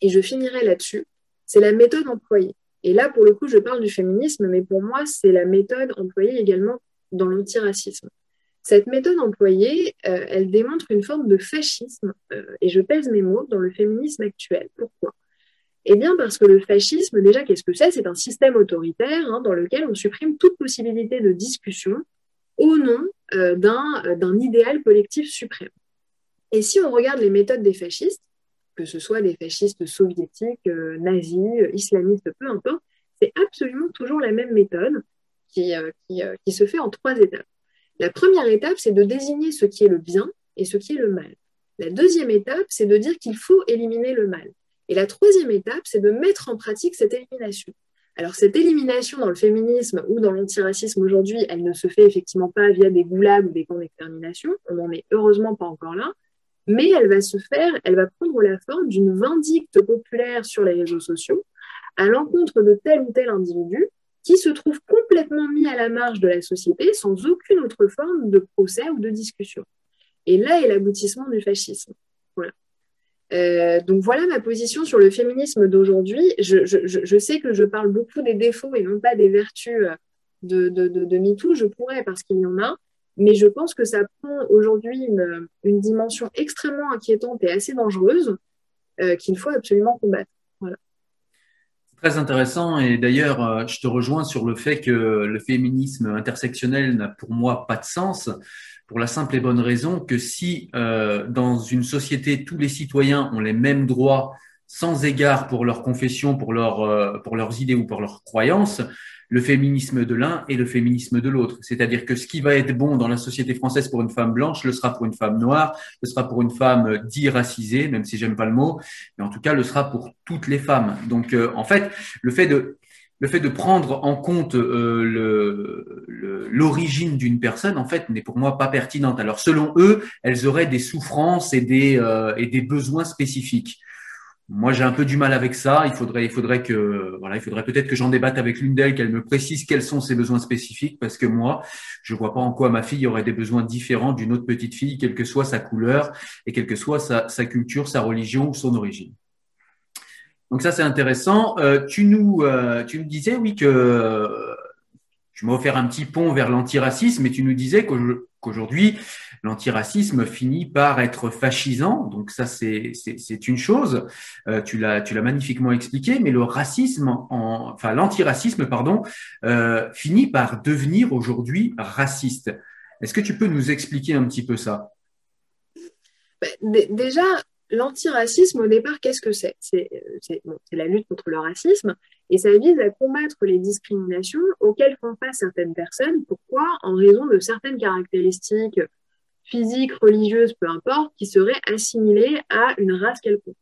et je finirai là-dessus, c'est la méthode employée. Et là, pour le coup, je parle du féminisme, mais pour moi, c'est la méthode employée également dans l'antiracisme. Cette méthode employée, euh, elle démontre une forme de fascisme, euh, et je pèse mes mots, dans le féminisme actuel. Pourquoi? Eh bien parce que le fascisme, déjà, qu'est-ce que c'est? C'est un système autoritaire hein, dans lequel on supprime toute possibilité de discussion au nom euh, d'un idéal collectif suprême. Et si on regarde les méthodes des fascistes, que ce soit des fascistes soviétiques, nazis, islamistes, peu importe, c'est absolument toujours la même méthode qui, qui se fait en trois étapes. La première étape, c'est de désigner ce qui est le bien et ce qui est le mal. La deuxième étape, c'est de dire qu'il faut éliminer le mal. Et la troisième étape, c'est de mettre en pratique cette élimination. Alors cette élimination dans le féminisme ou dans l'antiracisme aujourd'hui, elle ne se fait effectivement pas via des goulags ou des camps d'extermination, on n'en est heureusement pas encore là, mais elle va se faire, elle va prendre la forme d'une vindicte populaire sur les réseaux sociaux à l'encontre de tel ou tel individu qui se trouve complètement mis à la marge de la société sans aucune autre forme de procès ou de discussion. Et là est l'aboutissement du fascisme. Voilà. Euh, donc voilà ma position sur le féminisme d'aujourd'hui. Je, sais que je parle beaucoup des défauts et non pas des vertus euh, de, de, de, MeToo. Je pourrais parce qu'il y en a, mais je pense que ça prend aujourd'hui une, une, dimension extrêmement inquiétante et assez dangereuse euh, qu'il faut absolument combattre. Voilà. Très intéressant et d'ailleurs, euh, je te rejoins sur le fait que le féminisme intersectionnel n'a pour moi pas de sens pour la simple et bonne raison que si euh, dans une société tous les citoyens ont les mêmes droits sans égard pour leur confession, pour, leur, pour leurs idées ou pour leurs croyances, le féminisme de l'un et le féminisme de l'autre. C'est-à-dire que ce qui va être bon dans la société française pour une femme blanche le sera pour une femme noire, le sera pour une femme dit racisée, même si j'aime pas le mot, mais en tout cas le sera pour toutes les femmes. Donc euh, en fait, le fait de le fait de prendre en compte euh, l'origine d'une personne, en fait, n'est pour moi pas pertinente. Alors, selon eux, elles auraient des souffrances et des, euh, et des besoins spécifiques. Moi, j'ai un peu du mal avec ça. Il faudrait, il faudrait que, voilà, il faudrait peut-être que j'en débatte avec l'une d'elles, qu'elle me précise quels sont ses besoins spécifiques, parce que moi, je vois pas en quoi ma fille aurait des besoins différents d'une autre petite fille, quelle que soit sa couleur et quelle que soit sa, culture, sa religion ou son origine. Donc ça, c'est intéressant. Euh, tu, nous, euh, tu nous disais, oui, que tu m'as offert un petit pont vers l'antiracisme, et tu nous disais qu'aujourd'hui, l'antiracisme finit par être fascisant. Donc ça, c'est une chose. Euh, tu l'as magnifiquement expliqué, mais le racisme, en, enfin l'antiracisme, pardon, euh, finit par devenir aujourd'hui raciste. Est-ce que tu peux nous expliquer un petit peu ça? Ben, Déjà, l'antiracisme, au départ, qu'est-ce que c'est? C'est la lutte contre le racisme et ça vise à combattre les discriminations auxquelles font face certaines personnes. Pourquoi? En raison de certaines caractéristiques physiques, religieuses, peu importe, qui seraient assimilées à une race quelconque.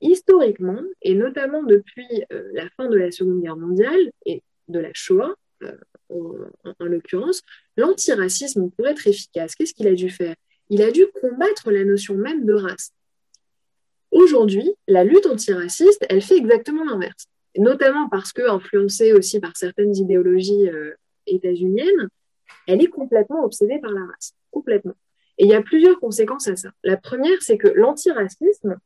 Historiquement, et notamment depuis euh, la fin de la Seconde Guerre mondiale et de la Shoah, euh, en, en l'occurrence, l'antiracisme, pour être efficace, qu'est-ce qu'il a dû faire? Il a dû combattre la notion même de race. Aujourd'hui, la lutte antiraciste, elle fait exactement l'inverse, notamment parce que, influencée aussi par certaines idéologies euh, états-uniennes, elle est complètement obsédée par la race, complètement. Et il y a plusieurs conséquences à ça. La première, c'est que l'antiracisme,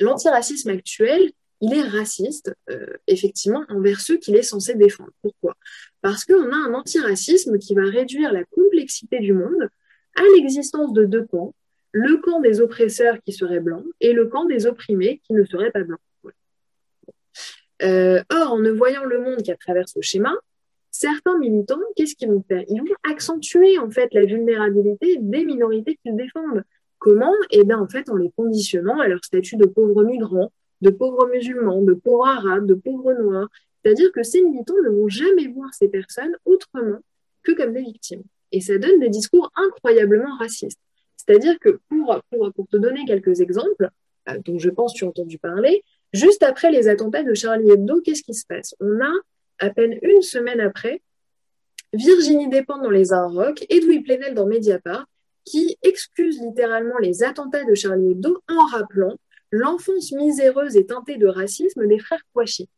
l'antiracisme actuel, il est raciste, euh, effectivement, envers ceux qu'il est censé défendre. Pourquoi? Parce qu'on a un antiracisme qui va réduire la complexité du monde à l'existence de deux camps le camp des oppresseurs qui serait blanc et le camp des opprimés qui ne serait pas blanc. Euh, or, en ne voyant le monde qu'à travers ce schéma, certains militants, qu'est-ce qu'ils vont faire? Ils vont accentuer en fait la vulnérabilité des minorités qu'ils défendent. Comment? Eh bien, en fait, en les conditionnant à leur statut de pauvres migrants, de pauvres musulmans, de pauvres arabes, de pauvres noirs. C'est-à-dire que ces militants ne vont jamais voir ces personnes autrement que comme des victimes. Et ça donne des discours incroyablement racistes. C'est-à-dire que pour, te donner quelques exemples, euh, dont je pense tu as entendu parler, juste après les attentats de Charlie Hebdo, qu'est-ce qui se passe? On a, à peine une semaine après, Virginie Despentes dans Les Inrocks, Edoui Plenel dans Mediapart, qui excuse littéralement les attentats de Charlie Hebdo en rappelant l'enfance miséreuse et teintée de racisme des frères Kouachi.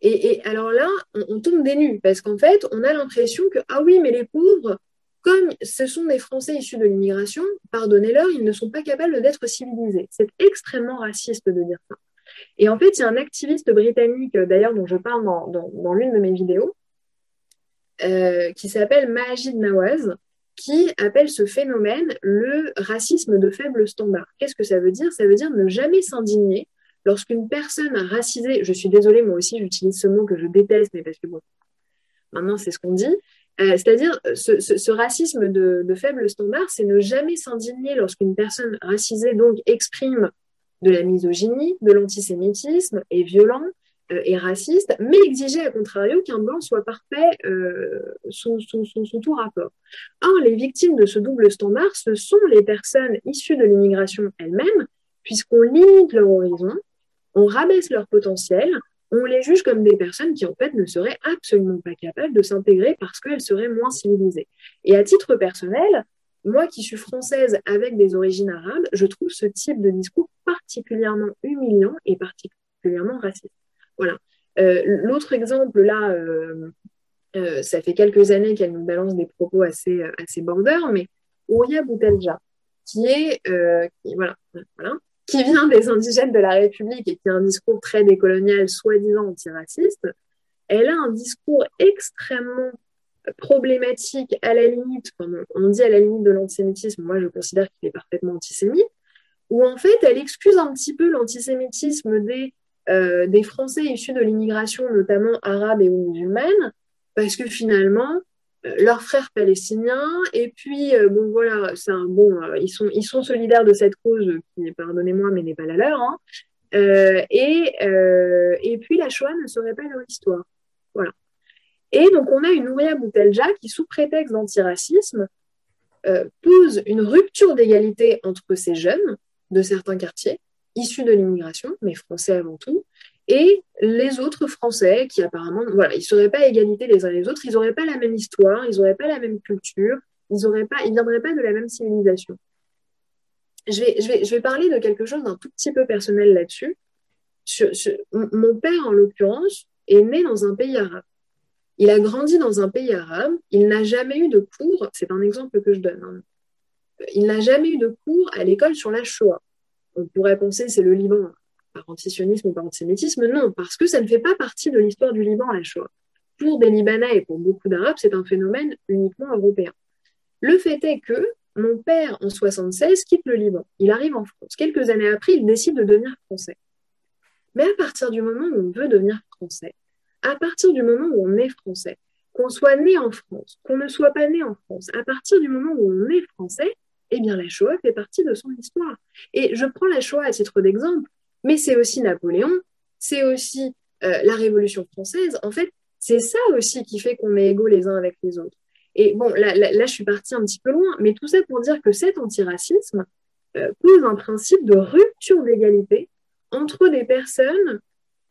Et, alors là, on, on tombe des nues, parce qu'en fait, on a l'impression que, ah oui, mais les pauvres, comme ce sont des Français issus de l'immigration, pardonnez-leur, ils ne sont pas capables d'être civilisés. C'est extrêmement raciste de dire ça. Et en fait, il y a un activiste britannique, d'ailleurs, dont je parle dans, l'une de mes vidéos, euh, qui s'appelle Majid Nawaz, qui appelle ce phénomène le racisme de faible standard. Qu'est-ce que ça veut dire? Ça veut dire ne jamais s'indigner lorsqu'une personne racisée, je suis désolée, moi aussi j'utilise ce mot que je déteste, mais parce que bon, maintenant c'est ce qu'on dit, euh, c'est-à-dire, ce, racisme de, faible standard, c'est ne jamais s'indigner lorsqu'une personne racisée donc exprime de la misogynie, de l'antisémitisme, est violent, euh, et raciste, mais exiger à contrario qu'un blanc soit parfait euh, sous, tout rapport. Or, les victimes de ce double standard, ce sont les personnes issues de l'immigration elles-mêmes, puisqu'on limite leur horizon, on rabaisse leur potentiel, on les juge comme des personnes qui en fait ne seraient absolument pas capables de s'intégrer parce qu'elles seraient moins civilisées. Et à titre personnel, moi qui suis française avec des origines arabes, je trouve ce type de discours particulièrement humiliant et particulièrement raciste. Voilà. Euh, l'autre exemple, là, euh, euh, ça fait quelques années qu'elle nous balance des propos assez, assez border, mais Ouria Boutelja, qui est, voilà, voilà, qui vient des indigènes de la République et qui a un discours très décolonial, soi-disant antiraciste, elle a un discours extrêmement problématique à la limite, on dit à la limite de l'antisémitisme, moi je considère qu'il est parfaitement antisémite, où en fait elle excuse un petit peu l'antisémitisme des, euh, des Français issus de l'immigration, notamment arabe et musulmane, parce que finalement, leurs frères palestiniens. Et puis, bon, voilà, c'est un bon, ils, sont, ils sont solidaires de cette cause qui, pardonnez-moi, mais n'est pas la leur. Hein. et, et puis, la Shoah ne serait pas leur histoire. Voilà. Et donc, on a une Nouria Boutelja qui, sous prétexte d'antiracisme, euh, pose une rupture d'égalité entre ces jeunes de certains quartiers, issus de l'immigration, mais français avant tout, et les autres Français qui apparemment, voilà, ils seraient pas à égalité les uns les autres, ils n'auraient pas la même histoire, ils n'auraient pas la même culture, ils ne pas, ils viendraient pas de la même civilisation. Je vais, je vais, je vais parler de quelque chose d'un tout petit peu personnel là-dessus. mon père, en l'occurrence, est né dans un pays arabe. Il a grandi dans un pays arabe, il n'a jamais eu de cours, c'est un exemple que je donne, hein. il n'a jamais eu de cours à l'école sur la Shoah. On pourrait penser c'est le Liban par antisionisme ou par antisémitisme, non, parce que ça ne fait pas partie de l'histoire du Liban, la Shoah. Pour des Libanais et pour beaucoup d'Arabes, c'est un phénomène uniquement européen. Le fait est que mon père, en 76, quitte le Liban. Il arrive en France. Quelques années après, il décide de devenir français. Mais à partir du moment où on veut devenir français, à partir du moment où on est français, qu'on soit né en France, qu'on ne soit pas né en France, à partir du moment où on est français, eh bien la Shoah fait partie de son histoire. Et je prends la Shoah à titre d'exemple, mais c'est aussi Napoléon, c'est aussi euh, la Révolution française. En fait, c'est ça aussi qui fait qu'on est égaux les uns avec les autres. Et bon, là, je suis partie un petit peu loin, mais tout ça pour dire que cet antiracisme euh, pose un principe de rupture d'égalité entre des personnes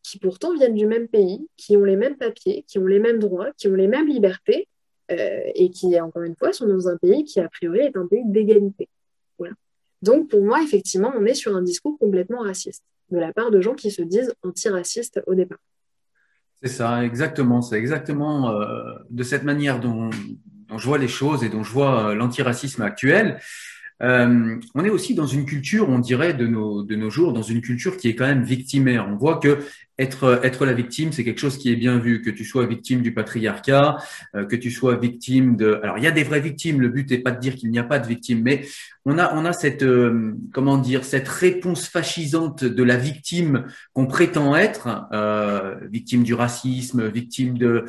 qui pourtant viennent du même pays, qui ont les mêmes papiers, qui ont les mêmes droits, qui ont les mêmes libertés, euh, et qui, encore une fois, sont dans un pays qui, a priori, est un pays d'égalité. Voilà. Donc, pour moi, effectivement, on est sur un discours complètement raciste, de la part de gens qui se disent antiracistes au départ. C'est ça, exactement. C'est exactement euh, de cette manière dont, je vois les choses et dont je vois euh, l'antiracisme actuel. Euh, on est aussi dans une culture, on dirait, de nos, de nos jours, dans une culture qui est quand même victimaire. On voit que être, être la victime, c'est quelque chose qui est bien vu, que tu sois victime du patriarcat, euh, que tu sois victime de... Alors, il y a des vraies victimes, le but n'est pas de dire qu'il n'y a pas de victimes, mais on a, on a cette, euh, comment dire, cette réponse fascisante de la victime qu'on prétend être, euh, victime du racisme, victime de,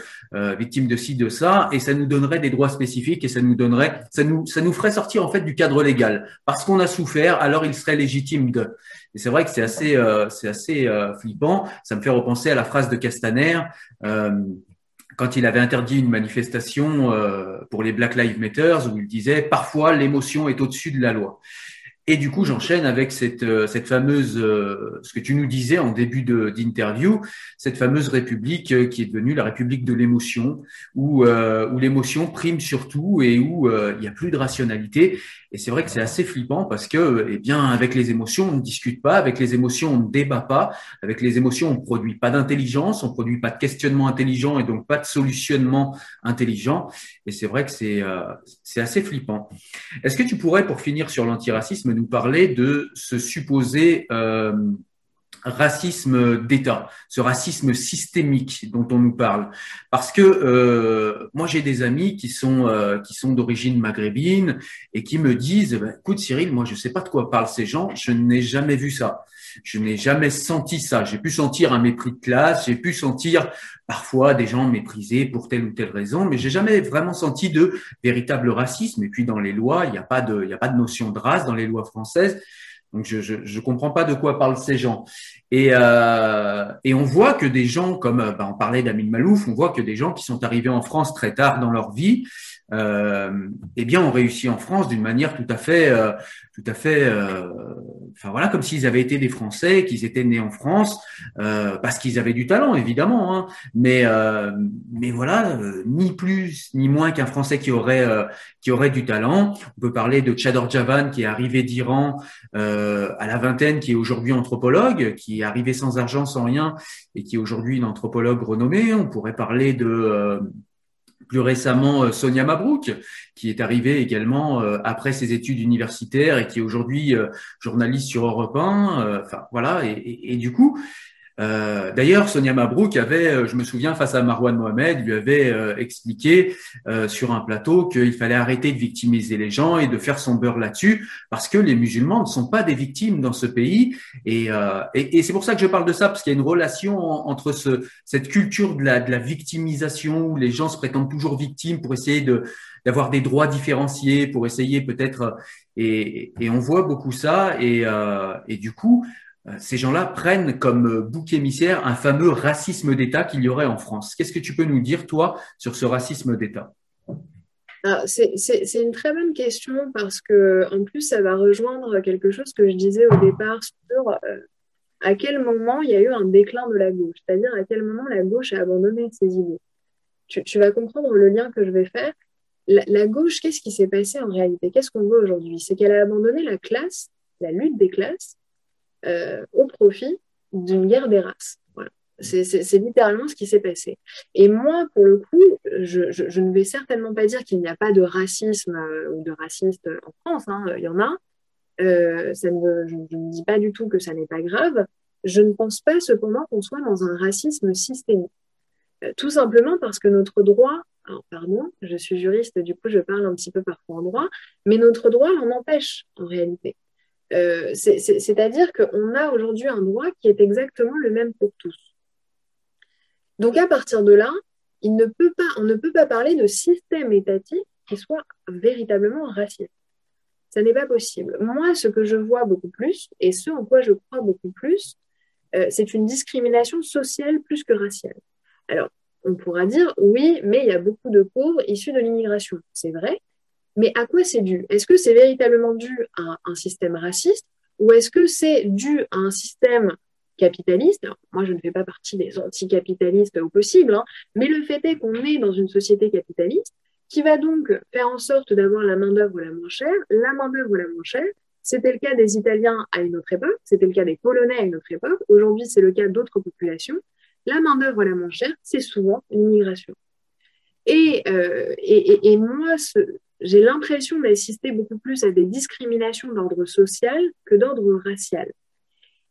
victime de ci, de ça, et ça nous donnerait des droits spécifiques et ça nous donnerait, ça nous, ça nous ferait sortir en fait du cadre légal. Parce qu'on a souffert, alors il serait légitime de... Et c'est vrai que c'est assez, euh, c'est assez euh, flippant. Ça me fait repenser à la phrase de Castaner euh, quand il avait interdit une manifestation pour les Black Lives Matter où il disait parfois l'émotion est au-dessus de la loi. Et du coup, j'enchaîne avec cette, euh, cette fameuse, euh, ce que tu nous disais en début d'interview, cette fameuse république euh, qui est devenue la république de l'émotion, où, où l'émotion prime surtout et où il n'y a plus de rationalité. Et c'est vrai que c'est assez flippant parce que, eh bien, avec les émotions, on ne discute pas, avec les émotions, on ne débat pas, avec les émotions, on ne produit pas d'intelligence, on ne produit pas de questionnement intelligent et donc pas de solutionnement intelligent. Et c'est vrai que c'est c'est assez flippant. Est-ce que tu pourrais, pour finir sur l'antiracisme, nous parler de ce supposé euh, racisme d'État, ce racisme systémique dont on nous parle. Parce que euh, moi j'ai des amis qui sont euh, qui sont d'origine maghrébine et qui me disent bah, écoute Cyril, moi je sais pas de quoi parlent ces gens, je n'ai jamais vu ça. Je n'ai jamais senti ça. J'ai pu sentir un mépris de classe, j'ai pu sentir parfois des gens méprisés pour telle ou telle raison, mais j'ai jamais vraiment senti de véritable racisme. Et puis dans les lois, il n'y a pas de, il y a pas de notion de race dans les lois françaises. Donc je, je, je comprends pas de quoi parlent ces gens. Et, euh, et on voit que des gens comme, euh, bah, on parlait d'Amin Malouf, on voit que des gens qui sont arrivés en France très tard dans leur vie, euh, eh bien, ont réussi en France d'une manière tout à fait, euh, tout à fait, euh, enfin voilà, comme s'ils avaient été des Français, qu'ils étaient nés en France, euh, parce qu'ils avaient du talent, évidemment, hein, mais mais voilà, ni plus ni moins qu'un Français qui aurait qui aurait du talent. On peut parler de Chador Javan qui est arrivé d'Iran à la vingtaine, qui est aujourd'hui anthropologue, qui est arrivé sans argent, sans rien, et qui est aujourd'hui une anthropologue renommée. On pourrait parler de plus récemment euh, Sonia Mabrouk, qui est arrivée également euh, après ses études universitaires et qui est aujourd'hui euh, journaliste sur Europe 1. Enfin voilà, et, et, du coup, Euh, D'ailleurs, Sonia Mabrouk avait, euh, je me souviens, face à Marwan Mohamed, lui avait euh, expliqué euh, sur un plateau qu'il fallait arrêter de victimiser les gens et de faire son beurre là-dessus, parce que les musulmans ne sont pas des victimes dans ce pays. Et, et, c'est pour ça que je parle de ça, parce qu'il y a une relation entre ce, cette culture de la, de la victimisation où les gens se prétendent toujours victimes pour essayer de d'avoir des droits différenciés, pour essayer peut-être et, et, on voit beaucoup ça et, et du coup euh, ces gens-là prennent comme euh, bouc émissaire un fameux racisme d'État qu'il y aurait en France. Qu'est-ce que tu peux nous dire, toi, sur ce racisme d'État? C'est une très bonne question parce que, en plus, ça va rejoindre quelque chose que je disais au départ sur euh, à quel moment il y a eu un déclin de la gauche, c'est-à-dire à quel moment la gauche a abandonné ses idées. Tu, vas comprendre le lien que je vais faire. la gauche, qu'est-ce qui s'est passé en réalité? Qu'est-ce qu'on voit aujourd'hui? C'est qu'elle a abandonné la classe, la lutte des classes, euh, au profit d'une guerre des races. Voilà. C'est littéralement ce qui s'est passé. Et moi, pour le coup, je, ne vais certainement pas dire qu'il n'y a pas de racisme euh, ou de racistes en France. Hein, il y en a. Euh, ça ne, je, ne dis pas du tout que ça n'est pas grave. Je ne pense pas cependant qu'on soit dans un racisme systémique. Euh, tout simplement parce que notre droit, pardon, je suis juriste, du coup je parle un petit peu parfois en droit, mais notre droit l'en empêche en réalité. Euh, c'est-à-dire qu'on a aujourd'hui un droit qui est exactement le même pour tous. Donc à partir de là, il ne peut pas, on ne peut pas parler de système étatique qui soit véritablement raciste. Ça n'est pas possible. Moi, ce que je vois beaucoup plus, et ce en quoi je crois beaucoup plus, euh, c'est une discrimination sociale plus que raciale. Alors, on pourra dire, oui, mais il y a beaucoup de pauvres issus de l'immigration. C'est vrai, mais à quoi c'est dû? Est-ce que c'est véritablement dû à un système raciste ou est-ce que c'est dû à un système capitaliste? Moi, je ne fais pas partie des anticapitalistes au possible, hein, mais le fait est qu'on est dans une société capitaliste qui va donc faire en sorte d'avoir la main-d'œuvre la moins chère. La main-d'œuvre la moins chère, c'était le cas des Italiens à une autre époque, c'était le cas des Polonais à une autre époque. Aujourd'hui, c'est le cas d'autres populations. La main-d'œuvre la moins chère, c'est souvent l'immigration. Et, euh, et, et, moi, ce, j'ai l'impression d'assister beaucoup plus à des discriminations d'ordre social que d'ordre racial.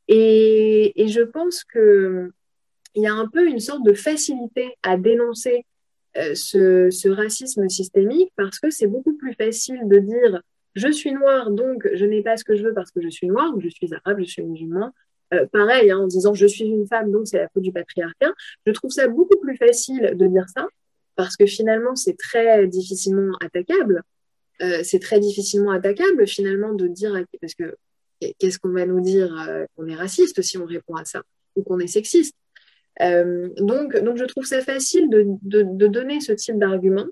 Et, je pense qu'il y a un peu une sorte de facilité à dénoncer euh, ce, racisme systémique parce que c'est beaucoup plus facile de dire je suis noir, donc je n'ai pas ce que je veux parce que je suis noir, ou je suis arabe, je suis musulman. Euh, pareil, hein, en disant je suis une femme, donc c'est la faute du patriarcat. Je trouve ça beaucoup plus facile de dire ça parce que finalement, c'est très difficilement attaquable. Euh, c'est très difficilement attaquable finalement de dire, parce que qu'est-ce qu'on va nous dire euh, qu'on est raciste si on répond à ça, ou qu'on est sexiste. Euh, donc, donc, je trouve ça facile de, de, donner ce type d'argument,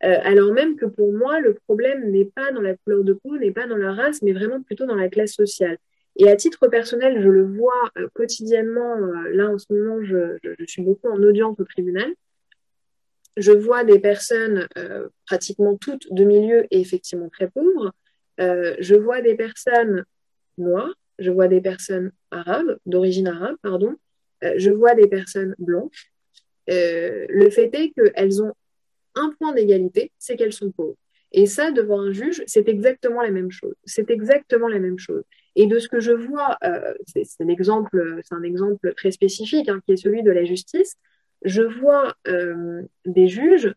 alors même que pour moi, le problème n'est pas dans la couleur de peau, n'est pas dans la race, mais vraiment plutôt dans la classe sociale. Et à titre personnel, je le vois quotidiennement. là, en ce moment, je, je, suis beaucoup en audience au tribunal je vois des personnes euh, pratiquement toutes de milieux et effectivement très pauvres. Euh, je vois des personnes noires, je vois des personnes arabes, d'origine arabe, pardon. Euh, je vois des personnes blanches. le fait est qu'elles ont un point d'égalité, c'est qu'elles sont pauvres. Et ça, devant un juge, c'est exactement la même chose. C'est exactement la même chose. Et de ce que je vois, c'est un exemple, un exemple très spécifique, hein, qui est celui de la justice je vois euh, des juges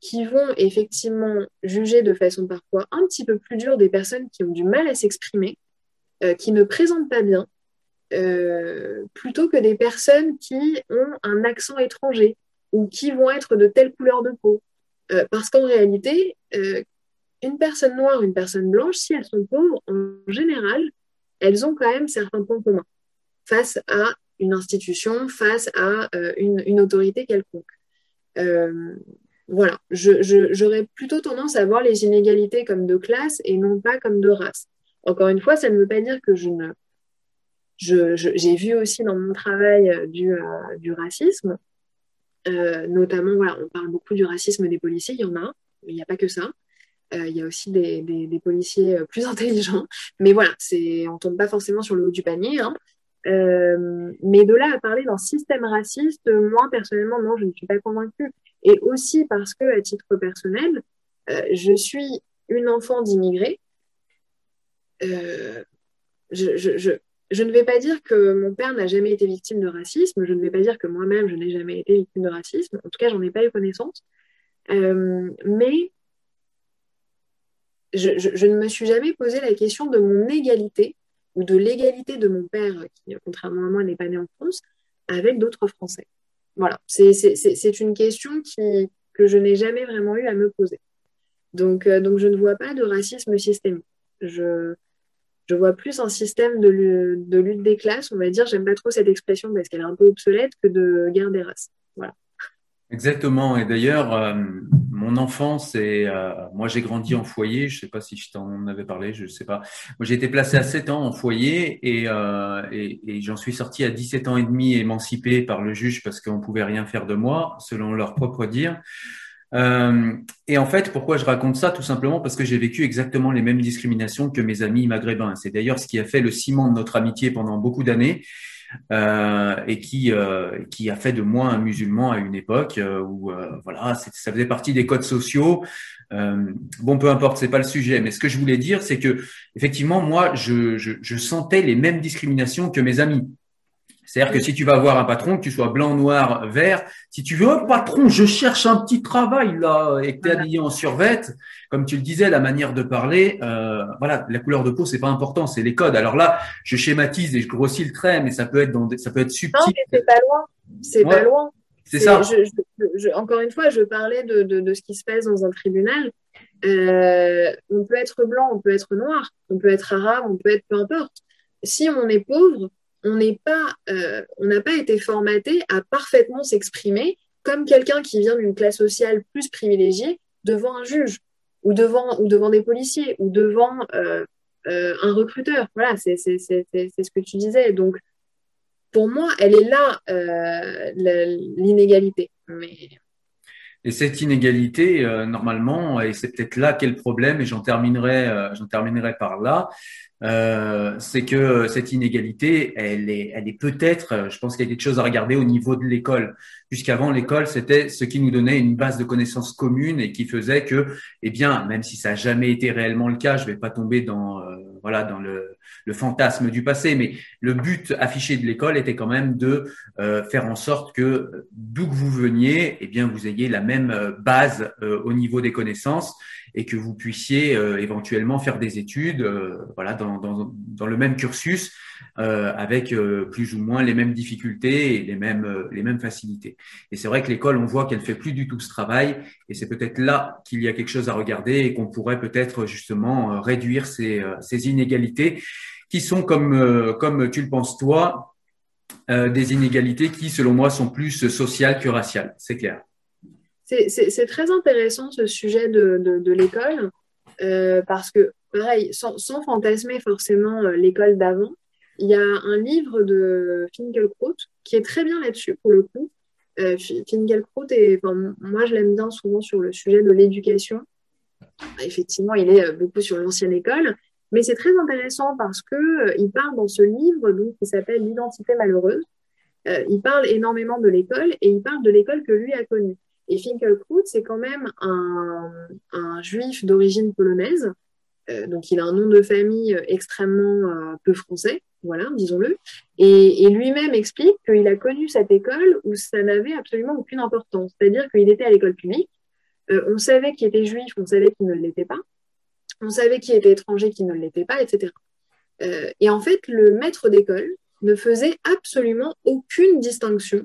qui vont effectivement juger de façon parfois un petit peu plus dure des personnes qui ont du mal à s'exprimer, euh, qui ne présentent pas bien, euh, plutôt que des personnes qui ont un accent étranger ou qui vont être de telle couleur de peau. parce qu'en réalité, une personne noire, une personne blanche, si elles sont pauvres, en général, elles ont quand même certains points communs face à une institution face à euh, une, autorité quelconque. Euh, voilà, j'aurais plutôt tendance à voir les inégalités comme de classe et non pas comme de race. Encore une fois, ça ne veut pas dire que je ne... J'ai vu aussi dans mon travail euh, du, du racisme, notamment, voilà, on parle beaucoup du racisme des policiers, il y en a, il n'y a pas que ça. il y a aussi des, des, policiers plus (laughs) intelligents. Mais voilà, on ne tombe pas forcément sur le haut du panier. Hein. Euh, mais de là à parler d'un système raciste, moi personnellement, non, je ne suis pas convaincue. Et aussi parce que, à titre personnel, euh, je suis une enfant d'immigrés. Euh, je, je, ne vais pas dire que mon père n'a jamais été victime de racisme, je ne vais pas dire que moi-même je n'ai jamais été victime de racisme, en tout cas j'en ai pas eu connaissance, mais je, ne me suis jamais posé la question de mon égalité ou de l'égalité de mon père, qui contrairement à moi n'est pas né en France, avec d'autres Français. Voilà, c'est une question qui, que je n'ai jamais vraiment eu à me poser. Donc, euh, donc je ne vois pas de racisme systémique. Je, je vois plus un système de, de lutte des classes, on va dire. J'aime pas trop cette expression parce qu'elle est un peu obsolète que de guerre des races. Voilà. Exactement. Et d'ailleurs, euh, mon enfance et euh, moi j'ai grandi en foyer. Je sais pas si je t'en avais parlé, je sais pas. Moi j'ai été placé à 7 ans en foyer et, euh, et j'en suis sorti à 17 ans et demi émancipé par le juge parce qu'on pouvait rien faire de moi, selon leur propre dire. Euh, et en fait, pourquoi je raconte ça? Tout simplement parce que j'ai vécu exactement les mêmes discriminations que mes amis maghrébins. C'est d'ailleurs ce qui a fait le ciment de notre amitié pendant beaucoup d'années. Euh, et qui euh, qui a fait de moi un musulman à une époque euh, où voilà ça faisait partie des codes sociaux. Bon peu importe c'est pas le sujet. Mais ce que je voulais dire c'est que effectivement moi je, je, je sentais les mêmes discriminations que mes amis c'est-à-dire que si tu vas voir un patron, que tu sois blanc, noir, vert, si tu veux, oh, patron, je cherche un petit travail là, et que tu es habillé en survette, comme tu le disais, la manière de parler, euh, voilà, la couleur de peau, c'est pas important, c'est les codes. Alors là, je schématise et je grossis le trait, mais ça peut être dans ça peut être subtil. Non, mais c'est pas loin. C'est pas loin. C'est ça. encore une fois, je parlais de, de, de, ce qui se passe dans un tribunal. Euh, on peut être blanc, on peut être noir, on peut être arabe, on peut être peu importe. Si on est pauvre, euh, on n'a pas été formaté à parfaitement s'exprimer comme quelqu'un qui vient d'une classe sociale plus privilégiée devant un juge ou devant ou devant des policiers ou devant euh, euh, un recruteur. Voilà, c'est ce que tu disais. Donc pour moi, elle est là l'inégalité. Et cette inégalité, normalement, et c'est peut-être là qu'est le problème, et j'en terminerai, j'en terminerai par là, euh, c'est que cette inégalité, elle est, elle est peut-être, je pense qu'il y a quelque chose à regarder au niveau de l'école, puisqu'avant l'école, c'était ce qui nous donnait une base de connaissances communes et qui faisait que, eh bien, même si ça n'a jamais été réellement le cas, je vais pas tomber dans, euh, voilà, dans le, le, fantasme du passé, mais le but affiché de l'école était quand même de euh, faire en sorte que d'où que vous veniez, eh bien, vous ayez la même base au niveau des connaissances et que vous puissiez euh, éventuellement faire des études euh, voilà, dans, dans, dans, le même cursus euh, avec plus ou moins les mêmes difficultés et les mêmes, les mêmes facilités. Et c'est vrai que l'école, on voit qu'elle fait plus du tout ce travail et c'est peut-être là qu'il y a quelque chose à regarder et qu'on pourrait peut-être justement réduire ces, ces inégalités qui sont, comme, comme tu le penses toi, des inégalités qui, selon moi, sont plus sociales que raciales. C'est clair. C'est très intéressant ce sujet de, l'école, euh, parce que, pareil, sans, fantasmer forcément euh, l'école d'avant, il y a un livre de Finkelkraut qui est très bien là-dessus, pour le coup. Euh, est, enfin, moi je l'aime bien souvent sur le sujet de l'éducation. Effectivement, il est beaucoup sur l'ancienne école, mais c'est très intéressant parce que il parle dans ce livre qui s'appelle L'identité malheureuse. il parle énormément de l'école et il parle de l'école que lui a connue. Et Finkelkraut, c'est quand même un, juif d'origine polonaise. Euh, donc, il a un nom de famille extrêmement euh, peu français, voilà, disons-le. Et, lui-même explique qu'il a connu cette école où ça n'avait absolument aucune importance. C'est-à-dire qu'il était à l'école publique. Euh, on savait qu'il était juif, on savait qu'il ne l'était pas. On savait qu'il était étranger, qu'il ne l'était pas, etc. et en fait, le maître d'école ne faisait absolument aucune distinction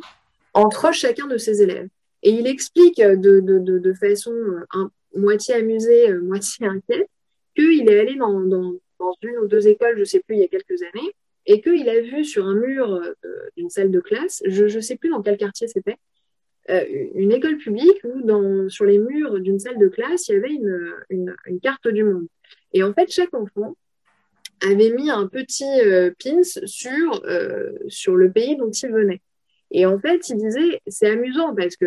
entre chacun de ses élèves. Et il explique de, de, façon euh, moitié amusée, euh, moitié inquiète, qu'il est allé dans, une ou deux écoles, je ne sais plus, il y a quelques années, et qu'il a vu sur un mur euh, d'une salle de classe, je ne sais plus dans quel quartier c'était, une école publique où sur les murs d'une salle de classe, il y avait une, carte du monde. Et en fait, chaque enfant avait mis un petit pins sur, sur le pays dont il venait. Et en fait, il disait, c'est amusant parce que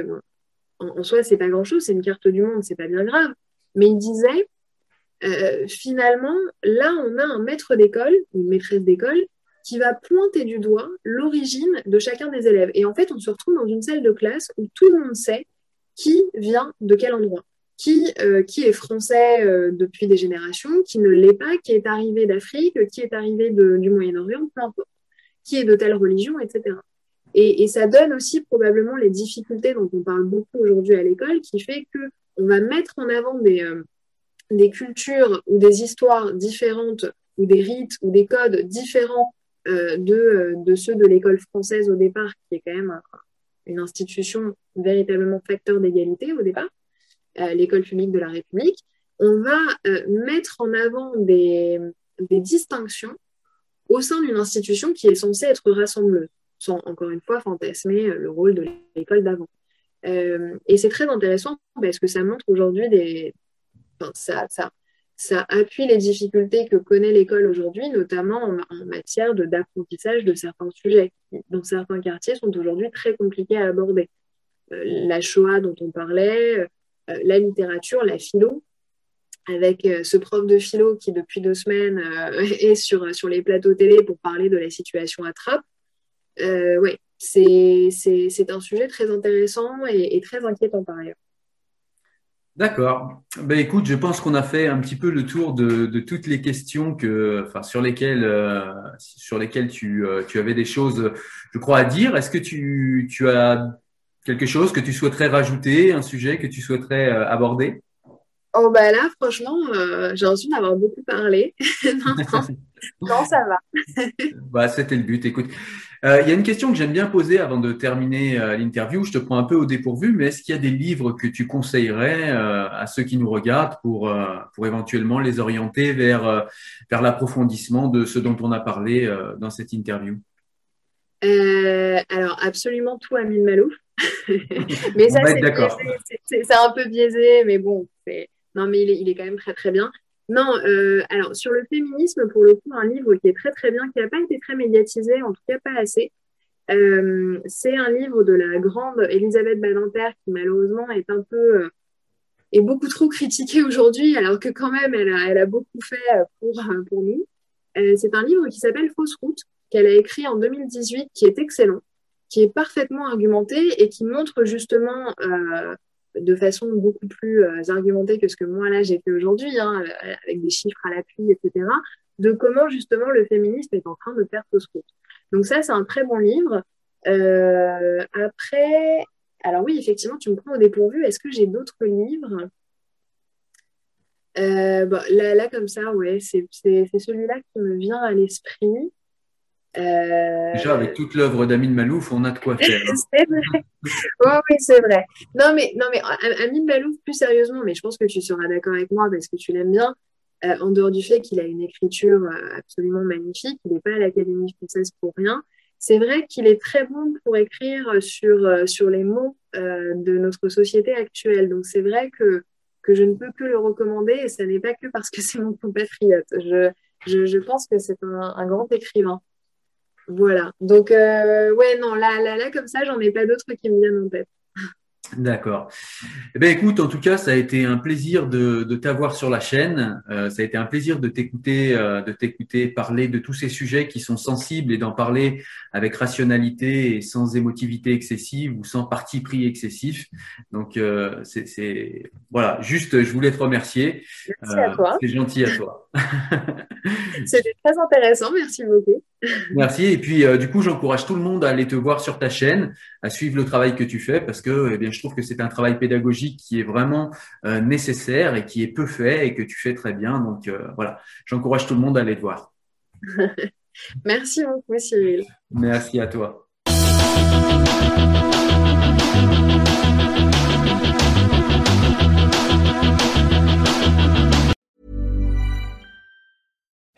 en, soi, c'est pas grand-chose, c'est une carte du monde, c'est pas bien grave. Mais il disait, euh, finalement, là, on a un maître d'école, une maîtresse d'école, qui va pointer du doigt l'origine de chacun des élèves. Et en fait, on se retrouve dans une salle de classe où tout le monde sait qui vient de quel endroit. qui, qui est français depuis des générations, qui ne l'est pas, qui est arrivé d'Afrique, qui est arrivé du Moyen-Orient, peu importe, qui est de telle religion, etc. Et, ça donne aussi probablement les difficultés dont on parle beaucoup aujourd'hui à l'école, qui fait que on va mettre en avant des, des cultures ou des histoires différentes ou des rites ou des codes différents euh, de, euh, de, ceux de l'école française au départ, qui est quand même une institution véritablement facteur d'égalité au départ, euh, l'école publique de la République, on va mettre en avant des distinctions au sein d'une institution qui est censée être rassembleuse, sans encore une fois fantasmer le rôle de l'école d'avant. et c'est très intéressant parce que ça montre aujourd'hui des, ça, appuie les difficultés que connaît l'école aujourd'hui, notamment en, matière d'apprentissage de, certains sujets, qui, dans certains quartiers, sont aujourd'hui très compliqués à aborder. Euh, la Shoah dont on parlait, euh, la littérature, la philo, avec euh, ce prof de philo qui, depuis deux semaines, (laughs) est sur, sur les plateaux télé pour parler de la situation à Trappes. Oui, c'est un sujet très intéressant et, et très inquiétant par ailleurs. D'accord. Ben écoute, je pense qu'on a fait un petit peu le tour de, de toutes les questions que, enfin, sur lesquelles, euh, sur lesquelles tu, euh, tu avais des choses, je crois, à dire. Est-ce que tu, tu as quelque chose que tu souhaiterais rajouter, un sujet que tu souhaiterais euh, aborder? Oh bah là, franchement, j'ai l'impression d'avoir beaucoup parlé. (laughs) non, (laughs) non, ça va. bah, c'était le but. Écoute, euh, il y a une question que j'aime bien poser avant de terminer euh, l'interview. Je te prends un peu au dépourvu, mais est-ce qu'il y a des livres que tu conseillerais euh, à ceux qui nous regardent pour, pour éventuellement les orienter vers, vers l'approfondissement de ce dont on a parlé dans cette interview? Alors, absolument tout Amin Malouf. (laughs) mais ça, c'est un peu biaisé, mais bon, non, mais il est, il est quand même très très bien. Non, euh, alors sur le féminisme, pour le coup, un livre qui est très très bien, qui n'a pas été très médiatisé, en tout cas pas assez. Euh, c'est un livre de la grande Elisabeth Badinter qui malheureusement est un peu euh, est beaucoup trop critiquée aujourd'hui, alors que quand même elle a, elle a beaucoup fait pour, pour nous. c'est un livre qui s'appelle Fausse route, qu'elle a écrit en 2018, qui est excellent, qui est parfaitement argumenté et qui montre justement de façon beaucoup plus euh, argumentée que ce que moi là j'ai fait aujourd'hui, hein, avec des chiffres à l'appui, etc., de comment justement le féminisme est en train de faire fausse route. Donc ça, c'est un très bon livre. Euh, après, alors oui, effectivement, tu me prends au dépourvu. Est-ce que j'ai d'autres livres? Euh, là, là, comme ça, ouais, c'est celui-là qui me vient à l'esprit. Euh... Déjà, avec toute l'œuvre d'Amin Malouf, on a de quoi faire. Hein. (laughs) c'est vrai. oui, c'est vrai. Non, mais, non, mais Amin Malouf, plus sérieusement, mais je pense que tu seras d'accord avec moi parce que tu l'aimes bien, euh, en dehors du fait qu'il a une écriture euh, absolument magnifique, il n'est pas à l'Académie française pour rien. C'est vrai qu'il est très bon pour écrire sur, euh, sur les mots de notre société actuelle. Donc, c'est vrai que, que je ne peux que le recommander et ça n'est pas que parce que c'est mon compatriote. Je, je, pense que c'est un grand écrivain. Voilà. Donc, euh, ouais, non, là, là, là, comme ça, j'en ai pas d'autres qui me viennent en tête. D'accord. Eh ben, écoute, en tout cas, ça a été un plaisir de, de t'avoir sur la chaîne. Euh, ça a été un plaisir de t'écouter, euh, de t'écouter parler de tous ces sujets qui sont sensibles et d'en parler avec rationalité et sans émotivité excessive ou sans parti pris excessif. Donc, euh, c'est voilà, juste, je voulais te remercier. Merci à toi. C'est gentil à toi. (laughs) C'était très intéressant. Merci beaucoup. Merci. Et puis, du coup, j'encourage tout le monde à aller te voir sur ta chaîne, à suivre le travail que tu fais parce que, eh bien, je trouve que c'est un travail pédagogique qui est vraiment euh, nécessaire et qui est peu fait et que tu fais très bien. Donc euh, voilà, j'encourage tout le monde à aller te voir. (laughs) Merci beaucoup, Cyril. Merci à toi.